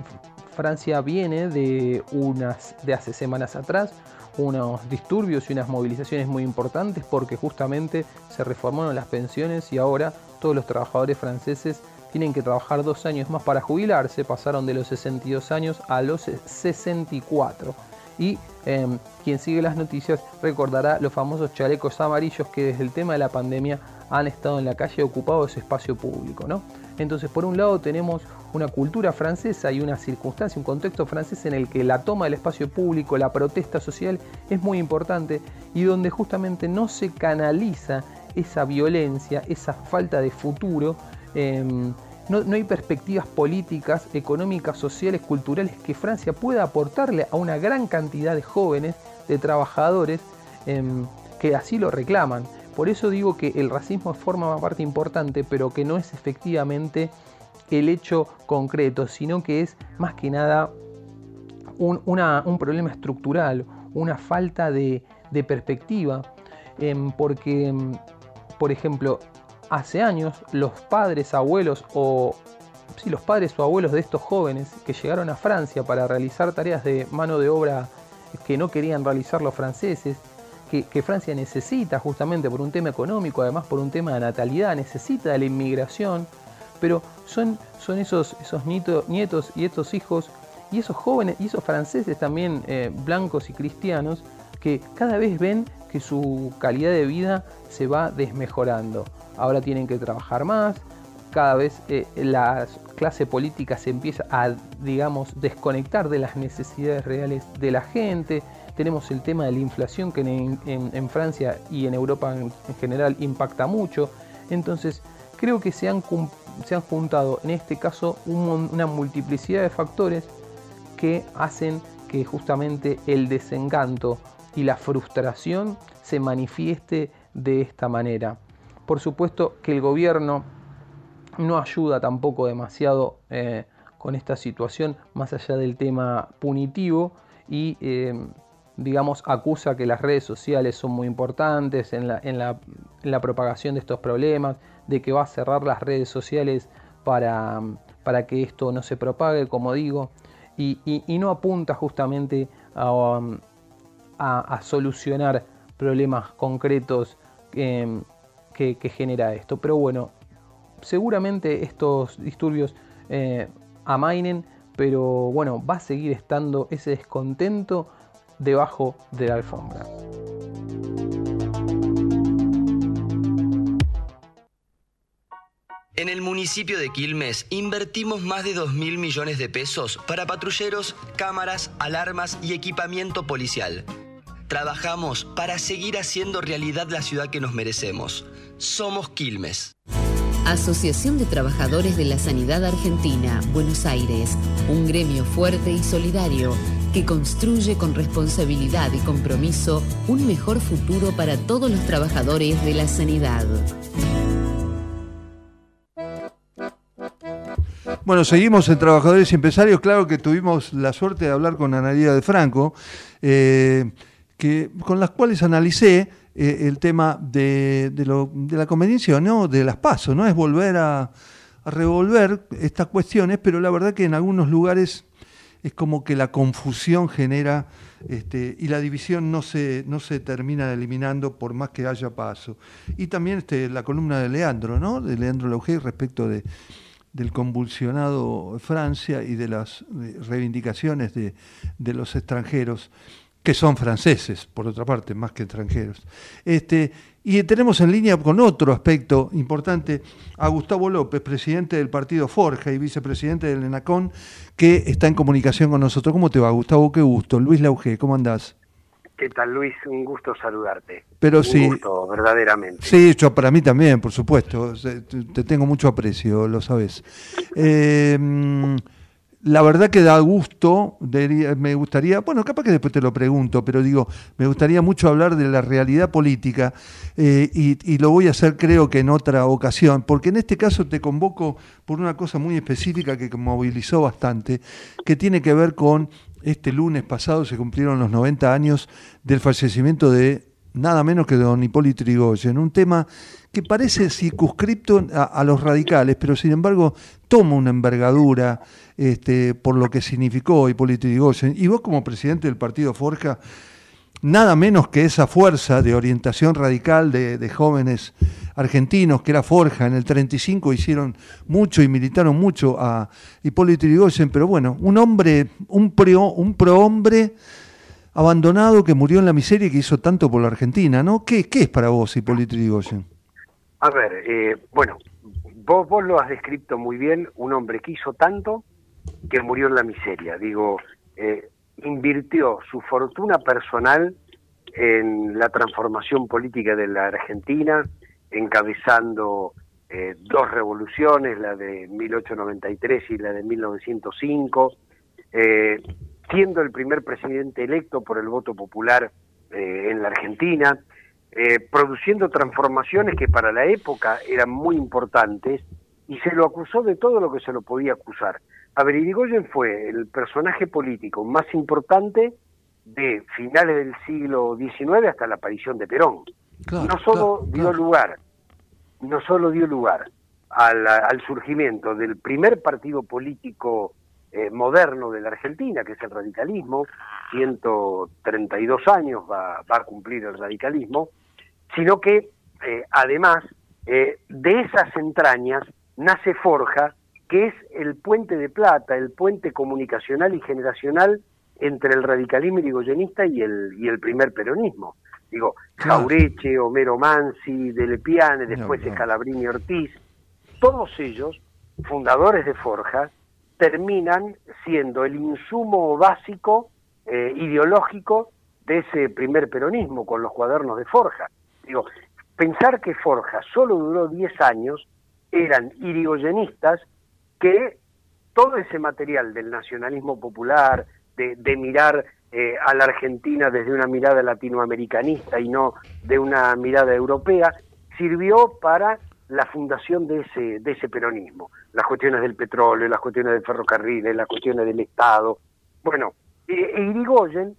Francia viene de, unas, de hace semanas atrás unos disturbios y unas movilizaciones muy importantes porque justamente se reformaron las pensiones y ahora todos los trabajadores franceses tienen que trabajar dos años más para jubilarse, pasaron de los 62 años a los 64. Y em, quien sigue las noticias recordará los famosos chalecos amarillos que desde el tema de la pandemia han estado en la calle ocupado ese espacio público. ¿no? Entonces, por un lado tenemos una cultura francesa y una circunstancia, un contexto francés en el que la toma del espacio público, la protesta social es muy importante y donde justamente no se canaliza esa violencia, esa falta de futuro. Em, no, hay perspectivas políticas, económicas, sociales, culturales que Francia pueda aportarle a una gran cantidad de jóvenes, de trabajadores em, que así lo reclaman. Por eso digo que el racismo forma una parte importante, pero que no es efectivamente el hecho concreto, sino que es más que nada un, problema estructural, una falta de, perspectiva, em, porque, em, por ejemplo, hace años los padres, abuelos o sí, los padres o abuelos de estos jóvenes que llegaron a Francia para realizar tareas de mano de obra que no querían realizar los franceses, que, Francia necesita justamente por un tema económico, además por un tema de natalidad, necesita de la inmigración, pero son, esos, nietos y estos hijos y esos jóvenes y esos franceses también eh, blancos y cristianos que cada vez ven que su calidad de vida se va desmejorando. Ahora tienen que trabajar más, cada vez eh, la clase política se empieza a, digamos, desconectar de las necesidades reales de la gente. Tenemos el tema de la inflación que en, Francia y en Europa en, general impacta mucho. Entonces, creo que se han, se han juntado en este caso una multiplicidad de factores que hacen que justamente el desencanto y la frustración se manifieste de esta manera. Por supuesto que el gobierno no ayuda tampoco demasiado eh, con esta situación, más allá del tema punitivo, y eh, digamos acusa que las redes sociales son muy importantes en la, en, la, propagación de estos problemas, de que va a cerrar las redes sociales para, para que esto no se propague, como digo y, no apunta justamente um, a, solucionar problemas concretos em, que, genera esto. Pero bueno, seguramente estos disturbios eh, amainen, pero bueno, va a seguir estando ese descontento debajo de la alfombra. En el municipio de Quilmes invertimos más de 2 mil millones de pesos para patrulleros, cámaras, alarmas y equipamiento policial. Trabajamos para seguir haciendo realidad la ciudad que nos merecemos. Somos Quilmes. Asociación de Trabajadores de la Sanidad Argentina, Buenos Aires, un gremio fuerte y solidario que construye con responsabilidad y compromiso un mejor futuro para todos los trabajadores de la sanidad. Bueno, seguimos en Trabajadores y Empresarios. Claro que tuvimos la suerte de hablar con Analía de Franco, eh, que, con las cuales analicé eh, el tema de, la conveniencia no de las pasos, ¿no? Es volver a, revolver estas cuestiones, pero la verdad que en algunos lugares es como que la confusión genera este, y la división no se, no se termina eliminando por más que haya paso. Y también este, la columna de Leandro, ¿no? De Leandro Lauge respecto de del convulsionado Francia y de las reivindicaciones de, los extranjeros, que son franceses, por otra parte, más que extranjeros. Este, y tenemos en línea con otro aspecto importante a Gustavo López, presidente del partido Forja y vicepresidente del ENACON, que está en comunicación con nosotros. ¿Cómo te va, Gustavo? Qué gusto. Luis Lauge, ¿cómo andás? ¿Qué tal, Luis? Un gusto saludarte. Pero Un sí. gusto, verdaderamente. Sí, yo, para mí también, por supuesto. Te tengo mucho aprecio, lo sabes. Em, la verdad que da gusto, me gustaría, bueno, capaz que después te lo pregunto, pero digo, me gustaría mucho hablar de la realidad política eh, y, y, lo voy a hacer creo que en otra ocasión, porque en este caso te convoco por una cosa muy específica que movilizó bastante, que tiene que ver con este lunes pasado se cumplieron los 90 años del fallecimiento de nada menos que don Hipólito Yrigoyen, un tema que parece circunscripto a, los radicales, pero sin embargo toma una envergadura este, por lo que significó Hipólito Yrigoyen. Y vos como presidente del partido Forja, nada menos que esa fuerza de orientación radical de, jóvenes argentinos que era Forja en el 35 hicieron mucho y militaron mucho a Hipólito Yrigoyen, pero bueno, un hombre, un pro, un prohombre abandonado que murió en la miseria y que hizo tanto por la Argentina, ¿no? ¿Qué, es para vos Hipólito Yrigoyen? A ver, eh, bueno, vos, vos lo has descrito muy bien, un hombre que hizo tanto que murió en la miseria. Digo, eh, invirtió su fortuna personal en la transformación política de la Argentina, encabezando eh, dos revoluciones, la de 1893 y la de 1905, eh, siendo el primer presidente electo por el voto popular eh, en la Argentina, produciendo transformaciones que para la época eran muy importantes y se lo acusó de todo lo que se lo podía acusar. A ver, Irigoyen fue el personaje político más importante de finales del siglo XIX hasta la aparición de Perón. no solo dio lugar, no solo dio lugar al, surgimiento del primer partido político eh, moderno de la Argentina, que es el radicalismo, 132 años va, va a cumplir el radicalismo, sino que eh, además eh, de esas entrañas nace Forja, que es el puente de plata, el puente comunicacional y generacional entre el radicalismo irigoyenista y el, y el primer peronismo. Digo, Jaureche, Homero Mansi, Dele Piane, después Scalabrini Ortiz, todos ellos, fundadores de Forja, terminan siendo el insumo básico eh, ideológico de ese primer peronismo con los cuadernos de Forja. Digo, pensar que Forja solo duró 10 años, eran irigoyenistas que todo ese material del nacionalismo popular, de, mirar eh, a la Argentina desde una mirada latinoamericanista y no de una mirada europea, sirvió para la fundación de ese, de peronismo. Las cuestiones del petróleo, las cuestiones del ferrocarril, las cuestiones del Estado. Bueno, Irigoyen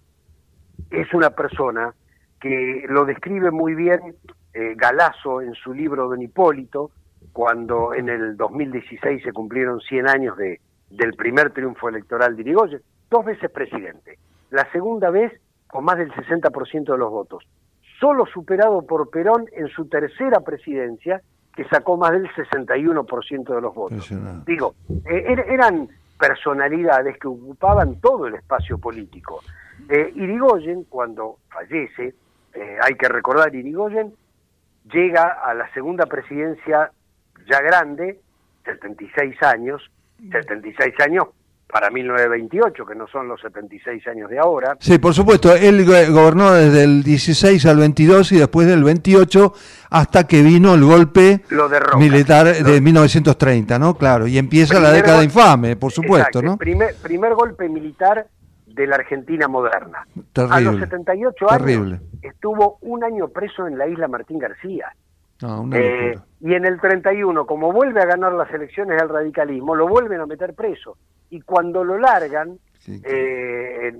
es una persona que lo describe muy bien eh, Galazo en su libro Don Hipólito, cuando en el 2016 se cumplieron 100 años de, del primer triunfo electoral de Irigoyen, dos veces presidente, la segunda vez con más del 60% de los votos, solo superado por Perón en su tercera presidencia, que sacó más del 61% de los votos. Digo, eh, er, eran personalidades que ocupaban todo el espacio político. Eh, Irigoyen, cuando fallece, eh, hay que recordar, Irigoyen llega a la segunda presidencia ya grande, 76 años, 76 años para 1928, que no son los 76 años de ahora. Sí, por supuesto, él gobernó desde el 16 al 22 y después del 28 hasta que vino el golpe militar de 1930, ¿no? Claro, y empieza la década infame, por supuesto, ¿no? Primer, primer golpe militar de la Argentina moderna. A los 78 años estuvo un año preso en la isla Martín García. Eh, y en el 31, como vuelve a ganar las elecciones del radicalismo, lo vuelven a meter preso. Y cuando lo largan, eh,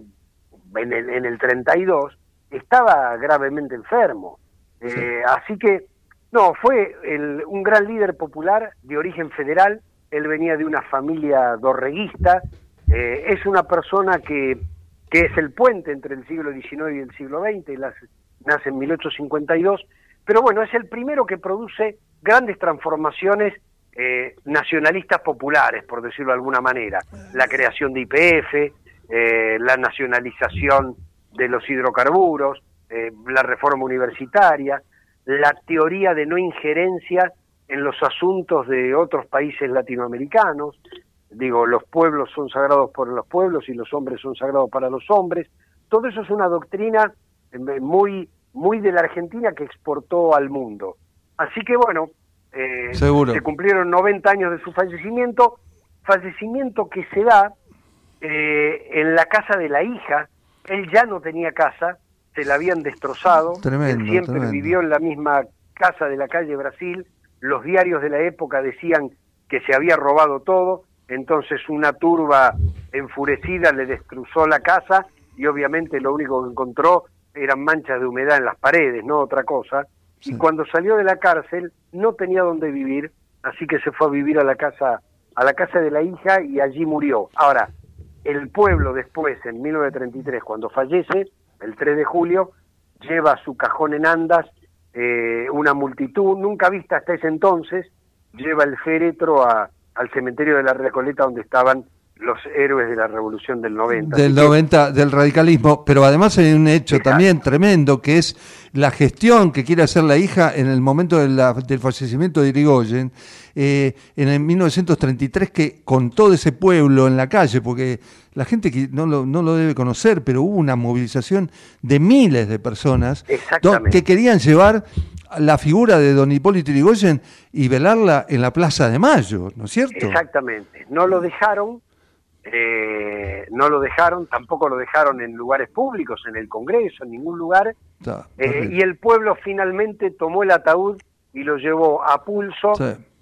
en, el, en, el, 32, estaba gravemente enfermo. Eh, así que, no, fue un gran líder popular de origen federal. Él venía de una familia dorreguista, es una persona que, que es el puente entre el siglo XIX y el siglo XX, nace en 1852, pero bueno, es el primero que produce grandes transformaciones eh, nacionalistas populares, por decirlo de alguna manera. La creación de IPF, eh, la nacionalización de los hidrocarburos, la reforma universitaria, la teoría de no injerencia en los asuntos de otros países latinoamericanos, digo, los pueblos son sagrados por los pueblos y los hombres son sagrados para los hombres. Todo eso es una doctrina eh, muy, muy de la Argentina que exportó al mundo. Así que bueno, eh, se cumplieron 90 años de su fallecimiento, fallecimiento que se da eh, en la casa de la hija. Él ya no tenía casa, se la habían destrozado. Él siempre vivió en la misma casa de la calle Brasil. Los diarios de la época decían que se había robado todo entonces una turba enfurecida le destrozó la casa y obviamente lo único que encontró eran manchas de humedad en las paredes, no otra cosa. Y cuando salió de la cárcel no tenía dónde vivir, así que se fue a vivir a la casa a la casa de la hija y allí murió. Ahora, el pueblo después, en 1933, cuando fallece, el 3 de julio, lleva su cajón en andas eh, una multitud, nunca vista hasta ese entonces, lleva el féretro a, al cementerio de la Recoleta donde estaban los héroes de la revolución del 90. Del 90, del radicalismo, pero además hay un hecho también tremendo que es la gestión que quiere hacer la hija en el momento del fallecimiento de Irigoyen, eh, en el 1933, que con todo ese pueblo en la calle, porque la gente que no lo, no lo debe conocer, pero hubo una movilización de miles de personas que querían llevar la figura de don Hipólito Yrigoyen y velarla en la Plaza de Mayo, ¿no es cierto? Exactamente. No lo dejaron, eh, no lo dejaron, tampoco lo dejaron en lugares públicos, en el Congreso, en ningún lugar. Eh, y el pueblo finalmente tomó el ataúd y lo llevó a pulso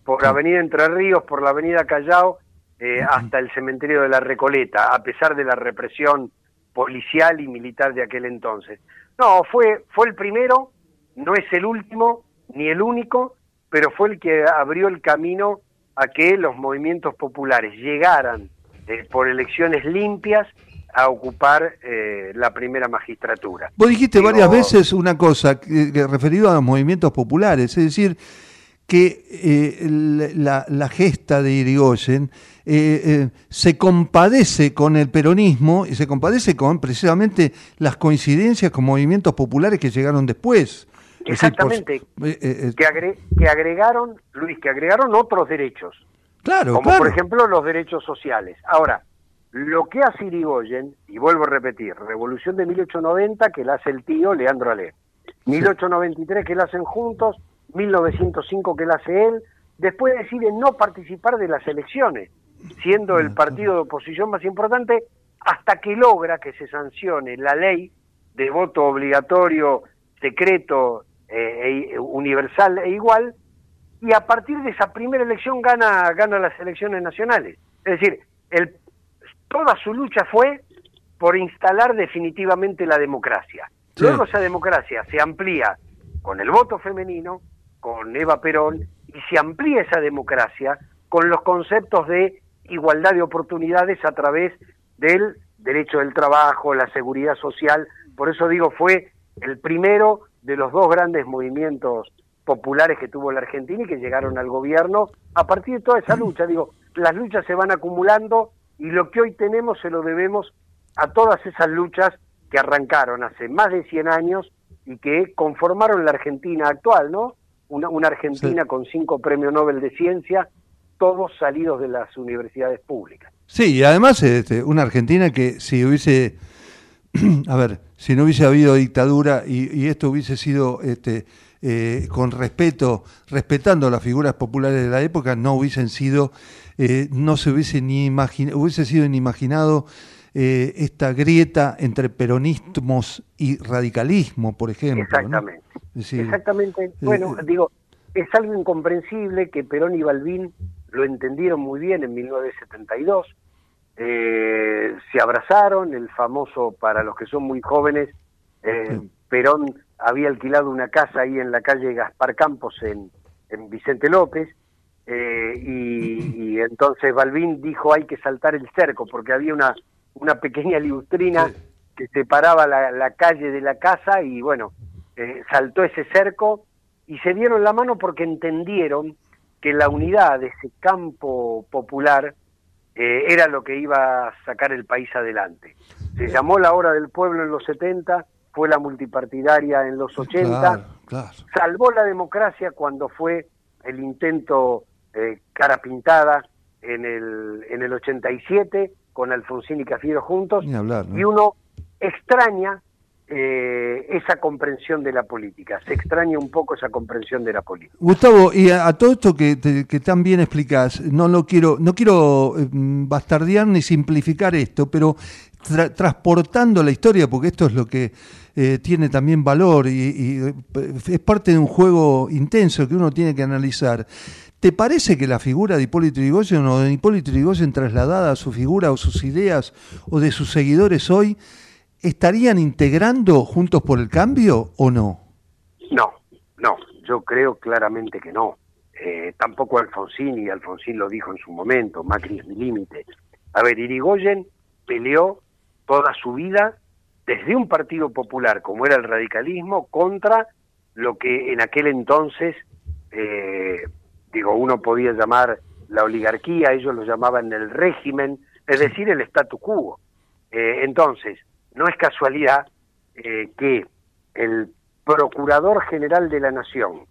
por la Avenida Entre Ríos, por la Avenida Callao, eh, hasta el cementerio de la Recoleta, a pesar de la represión policial y militar de aquel entonces. No, fue, fue el primero no es el último ni el único, pero fue el que abrió el camino a que los movimientos populares llegaran eh, por elecciones limpias a ocupar eh, la primera magistratura. Vos dijiste Digo, varias veces una cosa que, que referido a los movimientos populares, es decir, que eh, la, la gesta de Irigoyen eh, se compadece con el peronismo y se compadece con precisamente las coincidencias con movimientos populares que llegaron después. Es decir, por- Exactamente, que, agre- que agregaron, Luis, que agregaron otros derechos, claro, como claro. por ejemplo los derechos sociales. Ahora, lo que hace Irigoyen, y vuelvo a repetir, Revolución de 1890 que la hace el tío Leandro Ale, 1893 que la hacen juntos, 1905 que la hace él, después decide no participar de las elecciones, siendo el partido de oposición más importante, hasta que logra que se sancione la ley de voto obligatorio, secreto, eh, e- universal e igual, y a partir de esa primera elección gana, gana las elecciones nacionales. Es decir, el, toda su lucha fue por instalar definitivamente la democracia. Sí. Luego esa democracia se amplía con el voto femenino, con Eva Perón, y se amplía esa democracia con los conceptos de igualdad de oportunidades a través del derecho del trabajo, la seguridad social. Por eso digo, fue el primero de los dos grandes movimientos populares que tuvo la Argentina y que llegaron al gobierno a partir de toda esa lucha. Digo, las luchas se van acumulando y lo que hoy tenemos se lo debemos a todas esas luchas que arrancaron hace más de 100 años y que conformaron la Argentina actual, ¿no? Una, una Argentina con cinco premios Nobel de Ciencia, todos salidos de las universidades públicas. Sí, y además este, una Argentina que si hubiese, <clears throat> a ver, si no hubiese habido dictadura y, y esto hubiese sido este, eh, con respeto, respetando las figuras populares de la época, no hubiesen sido, eh, no se hubiese ni imagina, hubiese sido inimaginado eh, esta grieta entre peronismos y radicalismo, por ejemplo. Exactamente. Decir, Exactamente. Bueno, digo, es algo incomprensible que Perón y Balbín lo entendieron muy bien en 1972. Eh, se abrazaron, el famoso, para los que son muy jóvenes, eh, Perón había alquilado una casa ahí en la calle Gaspar Campos en, en Vicente López, eh, y, y entonces Balbín dijo hay que saltar el cerco, porque había una, una pequeña liustrina que separaba la, la calle de la casa, y bueno, eh, saltó ese cerco y se dieron la mano porque entendieron que la unidad de ese campo popular eh, era lo que iba a sacar el país adelante. Se llamó la hora del pueblo en los 70, fue la multipartidaria en los 80, claro, claro. salvó la democracia cuando fue el intento eh, cara pintada en el, en el 87 con Alfonsín y Cafiero juntos, Ni hablar, ¿no? y uno extraña eh, esa comprensión de la política, se extraña un poco esa comprensión de la política. Gustavo, y a, a todo esto que, te- que tan bien explicás, no lo quiero, no quiero eh, bastardear ni simplificar esto, pero tra- transportando la historia, porque esto es lo que eh, tiene también valor y, eh, es parte de un juego intenso que uno tiene que analizar. ¿Te parece que la figura de Hipólito Yrigoyen o de Hipólito Yrigoyen trasladada a su figura o sus ideas o de sus seguidores hoy estarían integrando Juntos por el Cambio o no? No, no, yo creo claramente que no. Eh, tampoco Alfonsín, y Alfonsín lo dijo en su momento, Macri es mi límite. A ver, Irigoyen peleó toda su vida desde un partido popular como era el radicalismo contra lo que en aquel entonces, eh, digo, uno podía llamar la oligarquía, ellos lo llamaban el régimen, es decir, el statu quo. Eh, entonces, no es casualidad eh, que el Procurador General de la Nación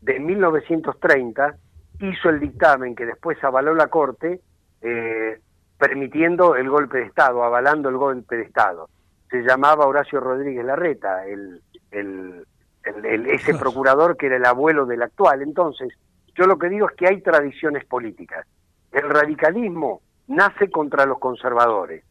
de 1930 hizo el dictamen que después avaló la Corte permitiendo el golpe de Estado, avalando el golpe de Estado. Se llamaba Horacio Rodríguez Larreta, el, el, el- el- ese procurador que era el abuelo del actual. Entonces, yo lo que digo es que hay tradiciones políticas. El radicalismo nace contra los conservadores.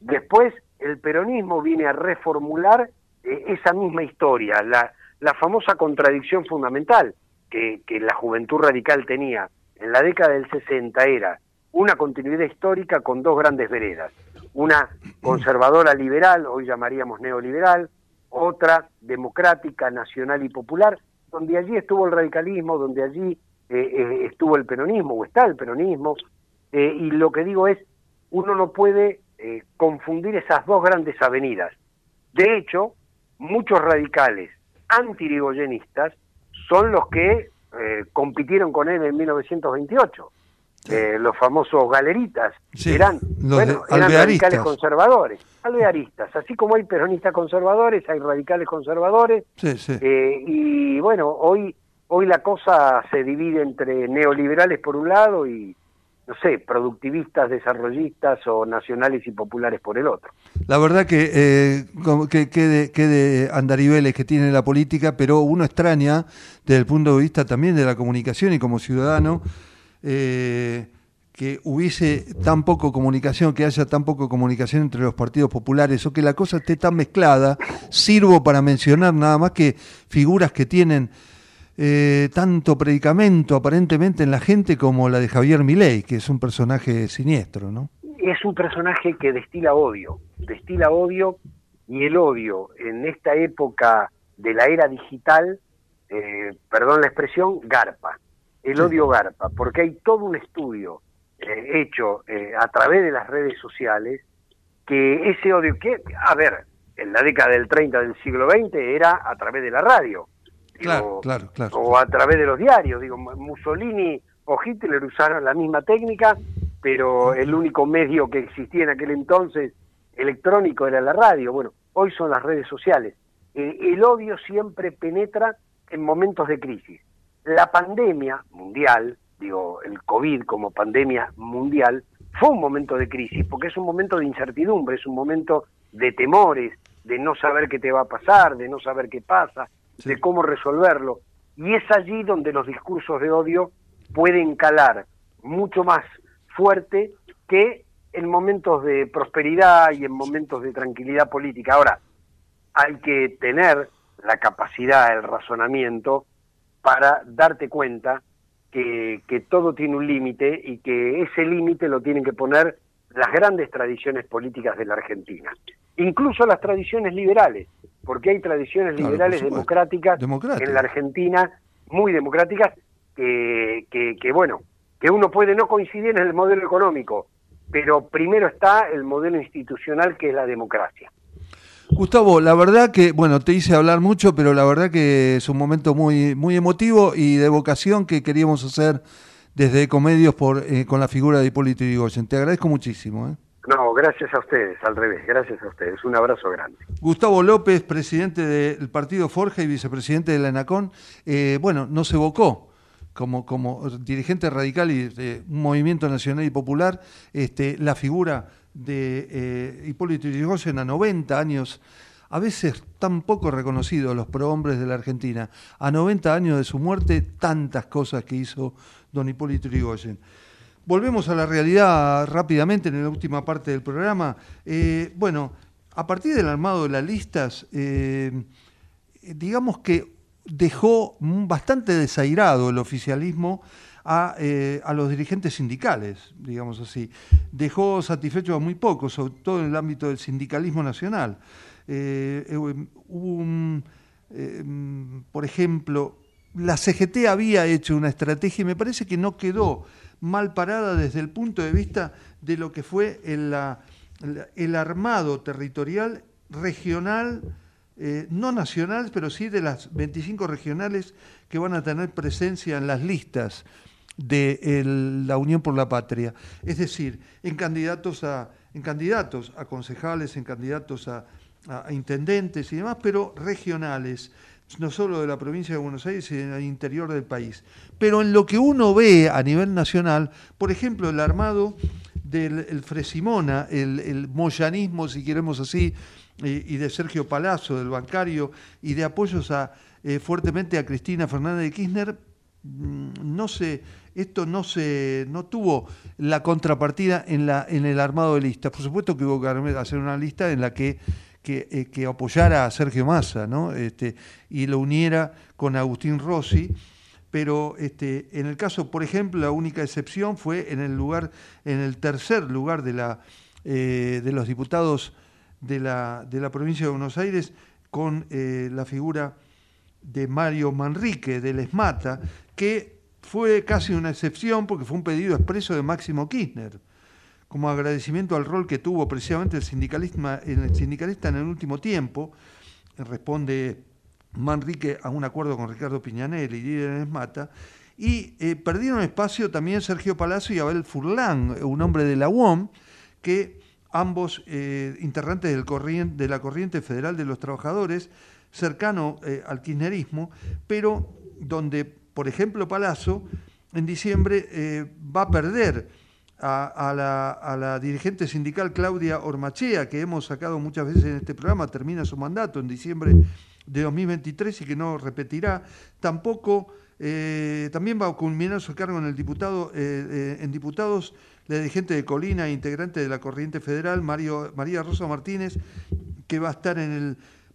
Después, el peronismo viene a reformular eh, esa misma historia, la, la famosa contradicción fundamental que, que la juventud radical tenía en la década del 60 era una continuidad histórica con dos grandes veredas, una conservadora liberal, hoy llamaríamos neoliberal, otra democrática, nacional y popular, donde allí estuvo el radicalismo, donde allí eh, eh, estuvo el peronismo, o está el peronismo, eh, y lo que digo es, uno no puede eh, confundir esas dos grandes avenidas. De hecho, muchos radicales antirigoyenistas son los que compitieron con él en 1928. Eh, los famosos galeritas eran, bueno, eran radicales conservadores, alvearistas. Así como hay peronistas conservadores, hay radicales conservadores. Eh, y bueno, hoy, hoy la cosa se divide entre neoliberales por un lado y, no sé, productivistas, desarrollistas o nacionales y populares por el otro. La verdad que, eh, que, que, que, de, andariveles que tiene la política, pero uno extraña desde el punto de vista también de la comunicación y como ciudadano eh, que hubiese tan poco comunicación, que haya tan poco comunicación entre los partidos populares o que la cosa esté tan mezclada, sirvo para mencionar nada más que figuras que tienen eh, tanto predicamento aparentemente en la gente como la de Javier Milei, que es un personaje siniestro, ¿no? Es un personaje que destila odio, destila odio y el odio en esta época de la era digital, eh, perdón la expresión, garpa el odio garpa, porque hay todo un estudio eh, hecho eh, a través de las redes sociales que ese odio, que, a ver, en la década del 30 del siglo XX era a través de la radio, claro, claro, claro. o a través de los diarios, digo, Mussolini o Hitler usaron la misma técnica, pero el único medio que existía en aquel entonces electrónico era la radio, bueno, hoy son las redes sociales. Eh, el odio siempre penetra en momentos de crisis la pandemia mundial, digo, el COVID como pandemia mundial, fue un momento de crisis, porque es un momento de incertidumbre, es un momento de temores, de no saber qué te va a pasar, de no saber qué pasa, de cómo resolverlo. Y es allí donde los discursos de odio pueden calar mucho más fuerte que en momentos de prosperidad y en momentos de tranquilidad política. Ahora, hay que tener la capacidad, el razonamiento para darte cuenta que, que todo tiene un límite y que ese límite lo tienen que poner las grandes tradiciones políticas de la Argentina, incluso las tradiciones liberales, porque hay tradiciones liberales democráticas en la Argentina, muy democráticas, que, que, que, bueno, que uno puede no coincidir en el modelo económico, pero primero está el modelo institucional que es la democracia. Gustavo, la verdad que, bueno, te hice hablar mucho, pero la verdad que es un momento muy, muy emotivo y de vocación que queríamos hacer desde Ecomedios por, eh, con la figura de Hipólito Yrigoyen. Te agradezco muchísimo. ¿eh? No, gracias a ustedes, al revés, gracias a ustedes. Un abrazo grande. Gustavo López, presidente del partido Forja y vicepresidente de la ENACON, eh, bueno, nos evocó como, como dirigente radical y de un movimiento nacional y popular, este, la figura de eh, Hipólito Yrigoyen a 90 años, a veces tan poco reconocido los prohombres de la Argentina, a 90 años de su muerte, tantas cosas que hizo don Hipólito Yrigoyen. Volvemos a la realidad rápidamente en la última parte del programa. Eh, bueno, a partir del armado de las listas, eh, digamos que dejó bastante desairado el oficialismo eh, a, los dirigentes sindicales, digamos así. Dejó satisfechos a muy pocos, sobre todo en el ámbito del sindicalismo nacional. Eh, eh, hubo por ejemplo, la CGT había hecho una estrategia y me parece que no quedó mal parada desde el punto de vista de lo que fue el armado territorial regional, no nacional, pero sí de las 25 regionales que van a tener presencia en las listas de la Unión por la Patria. Es decir, en candidatos a, en candidatos a concejales, en candidatos a, intendentes y demás, pero regionales, no solo de la provincia de Buenos Aires, sino en el interior del país. Pero en lo que uno ve a nivel nacional, por ejemplo, el armado del Fresimona, el, moyanismo, si queremos así, y de Sergio Palazzo, del bancario, y de apoyos eh, fuertemente a Cristina Fernández de Kirchner, mm, no se esto no se no tuvo la contrapartida en la en el armado de listas. Por supuesto que hubo que hacer una lista en la que que, eh, apoyara a Sergio Massa, ¿no? Este, y lo uniera con Agustín Rossi, pero este, en el caso, por ejemplo, la única excepción fue en el lugar, en el tercer lugar de la eh, de los diputados de la, de la provincia de Buenos Aires, con eh, la figura de Mario Manrique del ESMATA, que fue casi una excepción porque fue un pedido expreso de Máximo Kirchner, como agradecimiento al rol que tuvo precisamente el sindicalista, el sindicalista en el último tiempo, responde Manrique a un acuerdo con Ricardo Piñanelli y Díaz Mata, y perdieron espacio también Sergio Palacio y Abel Furlán, un hombre de la UOM, que ambos eh, integrantes del de la corriente federal de los trabajadores, cercano eh, al kirchnerismo, pero donde, por ejemplo, Palazzo en diciembre va a perder a, la, dirigente sindical Claudia Ormachea, que hemos sacado muchas veces en este programa, termina su mandato en diciembre de 2023 y que no repetirá. Tampoco, eh, también va a culminar su cargo en el diputado, eh, eh, en diputados la dirigente de Colina, integrante de la Corriente Federal, Mario, María Rosa Martínez, que va a estar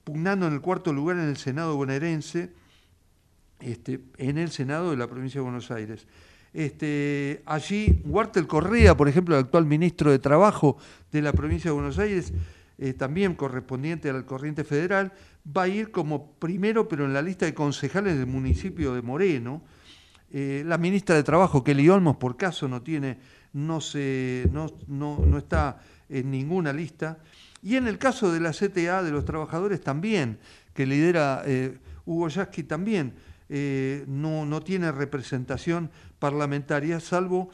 pugnando en el cuarto lugar en el Senado bonaerense, este, en el Senado de la provincia de Buenos Aires. Este, allí, Huartel Correa, por ejemplo, el actual ministro de Trabajo de la provincia de Buenos Aires, eh, también correspondiente al corriente federal, va a ir como primero, pero en la lista de concejales del municipio de Moreno. Eh, la ministra de Trabajo, Kelly Olmos, por caso no tiene, no, se, no, no, está en ninguna lista. Y en el caso de la CTA de los trabajadores también, que lidera eh, Hugo Yasky también, no, no tiene representación parlamentaria, salvo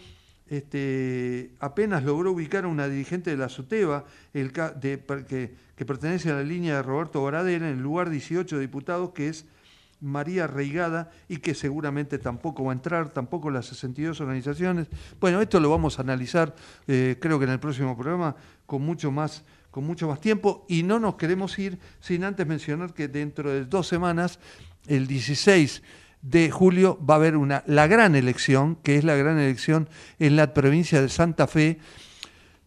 este, apenas logró ubicar a una dirigente de la SOTEBA, el, que, pertenece a la línea de Roberto Baradera, en el lugar 18 de diputados, que es María Reigada, y que seguramente tampoco va a entrar, tampoco las 62 organizaciones. Bueno, esto lo vamos a analizar, eh, creo que en el próximo programa, con mucho más con mucho más tiempo y no nos queremos ir sin antes mencionar que dentro de dos semanas, el 16 de julio va a haber una, la gran elección, que es la gran elección en la provincia de Santa Fe,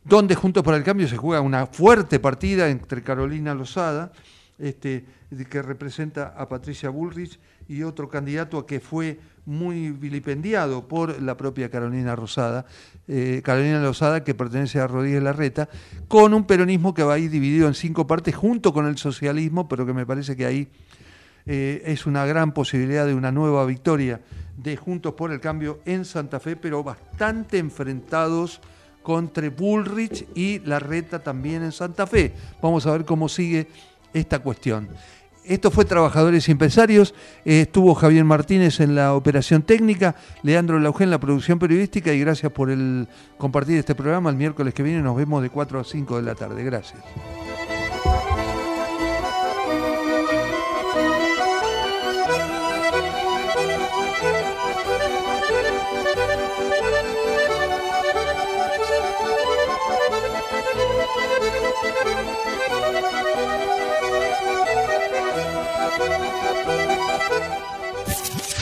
donde Juntos por el Cambio se juega una fuerte partida entre Carolina Lozada, este, que representa a Patricia Bullrich, y otro candidato que fue muy vilipendiado por la propia Carolina Rosada, eh, Carolina Lozada, que pertenece a Rodríguez Larreta, con un peronismo que va a ir dividido en cinco partes junto con el socialismo, pero que me parece que ahí eh, es una gran posibilidad de una nueva victoria de Juntos por el Cambio en Santa Fe, pero bastante enfrentados contra Bullrich y Larreta también en Santa Fe. Vamos a ver cómo sigue esta cuestión. Esto fue Trabajadores y Empresarios. Eh, estuvo Javier Martínez en la operación técnica, Leandro Lauge en la producción periodística y gracias por el compartir este programa. El miércoles que viene nos vemos de 4 a 5 de la tarde. Gracias.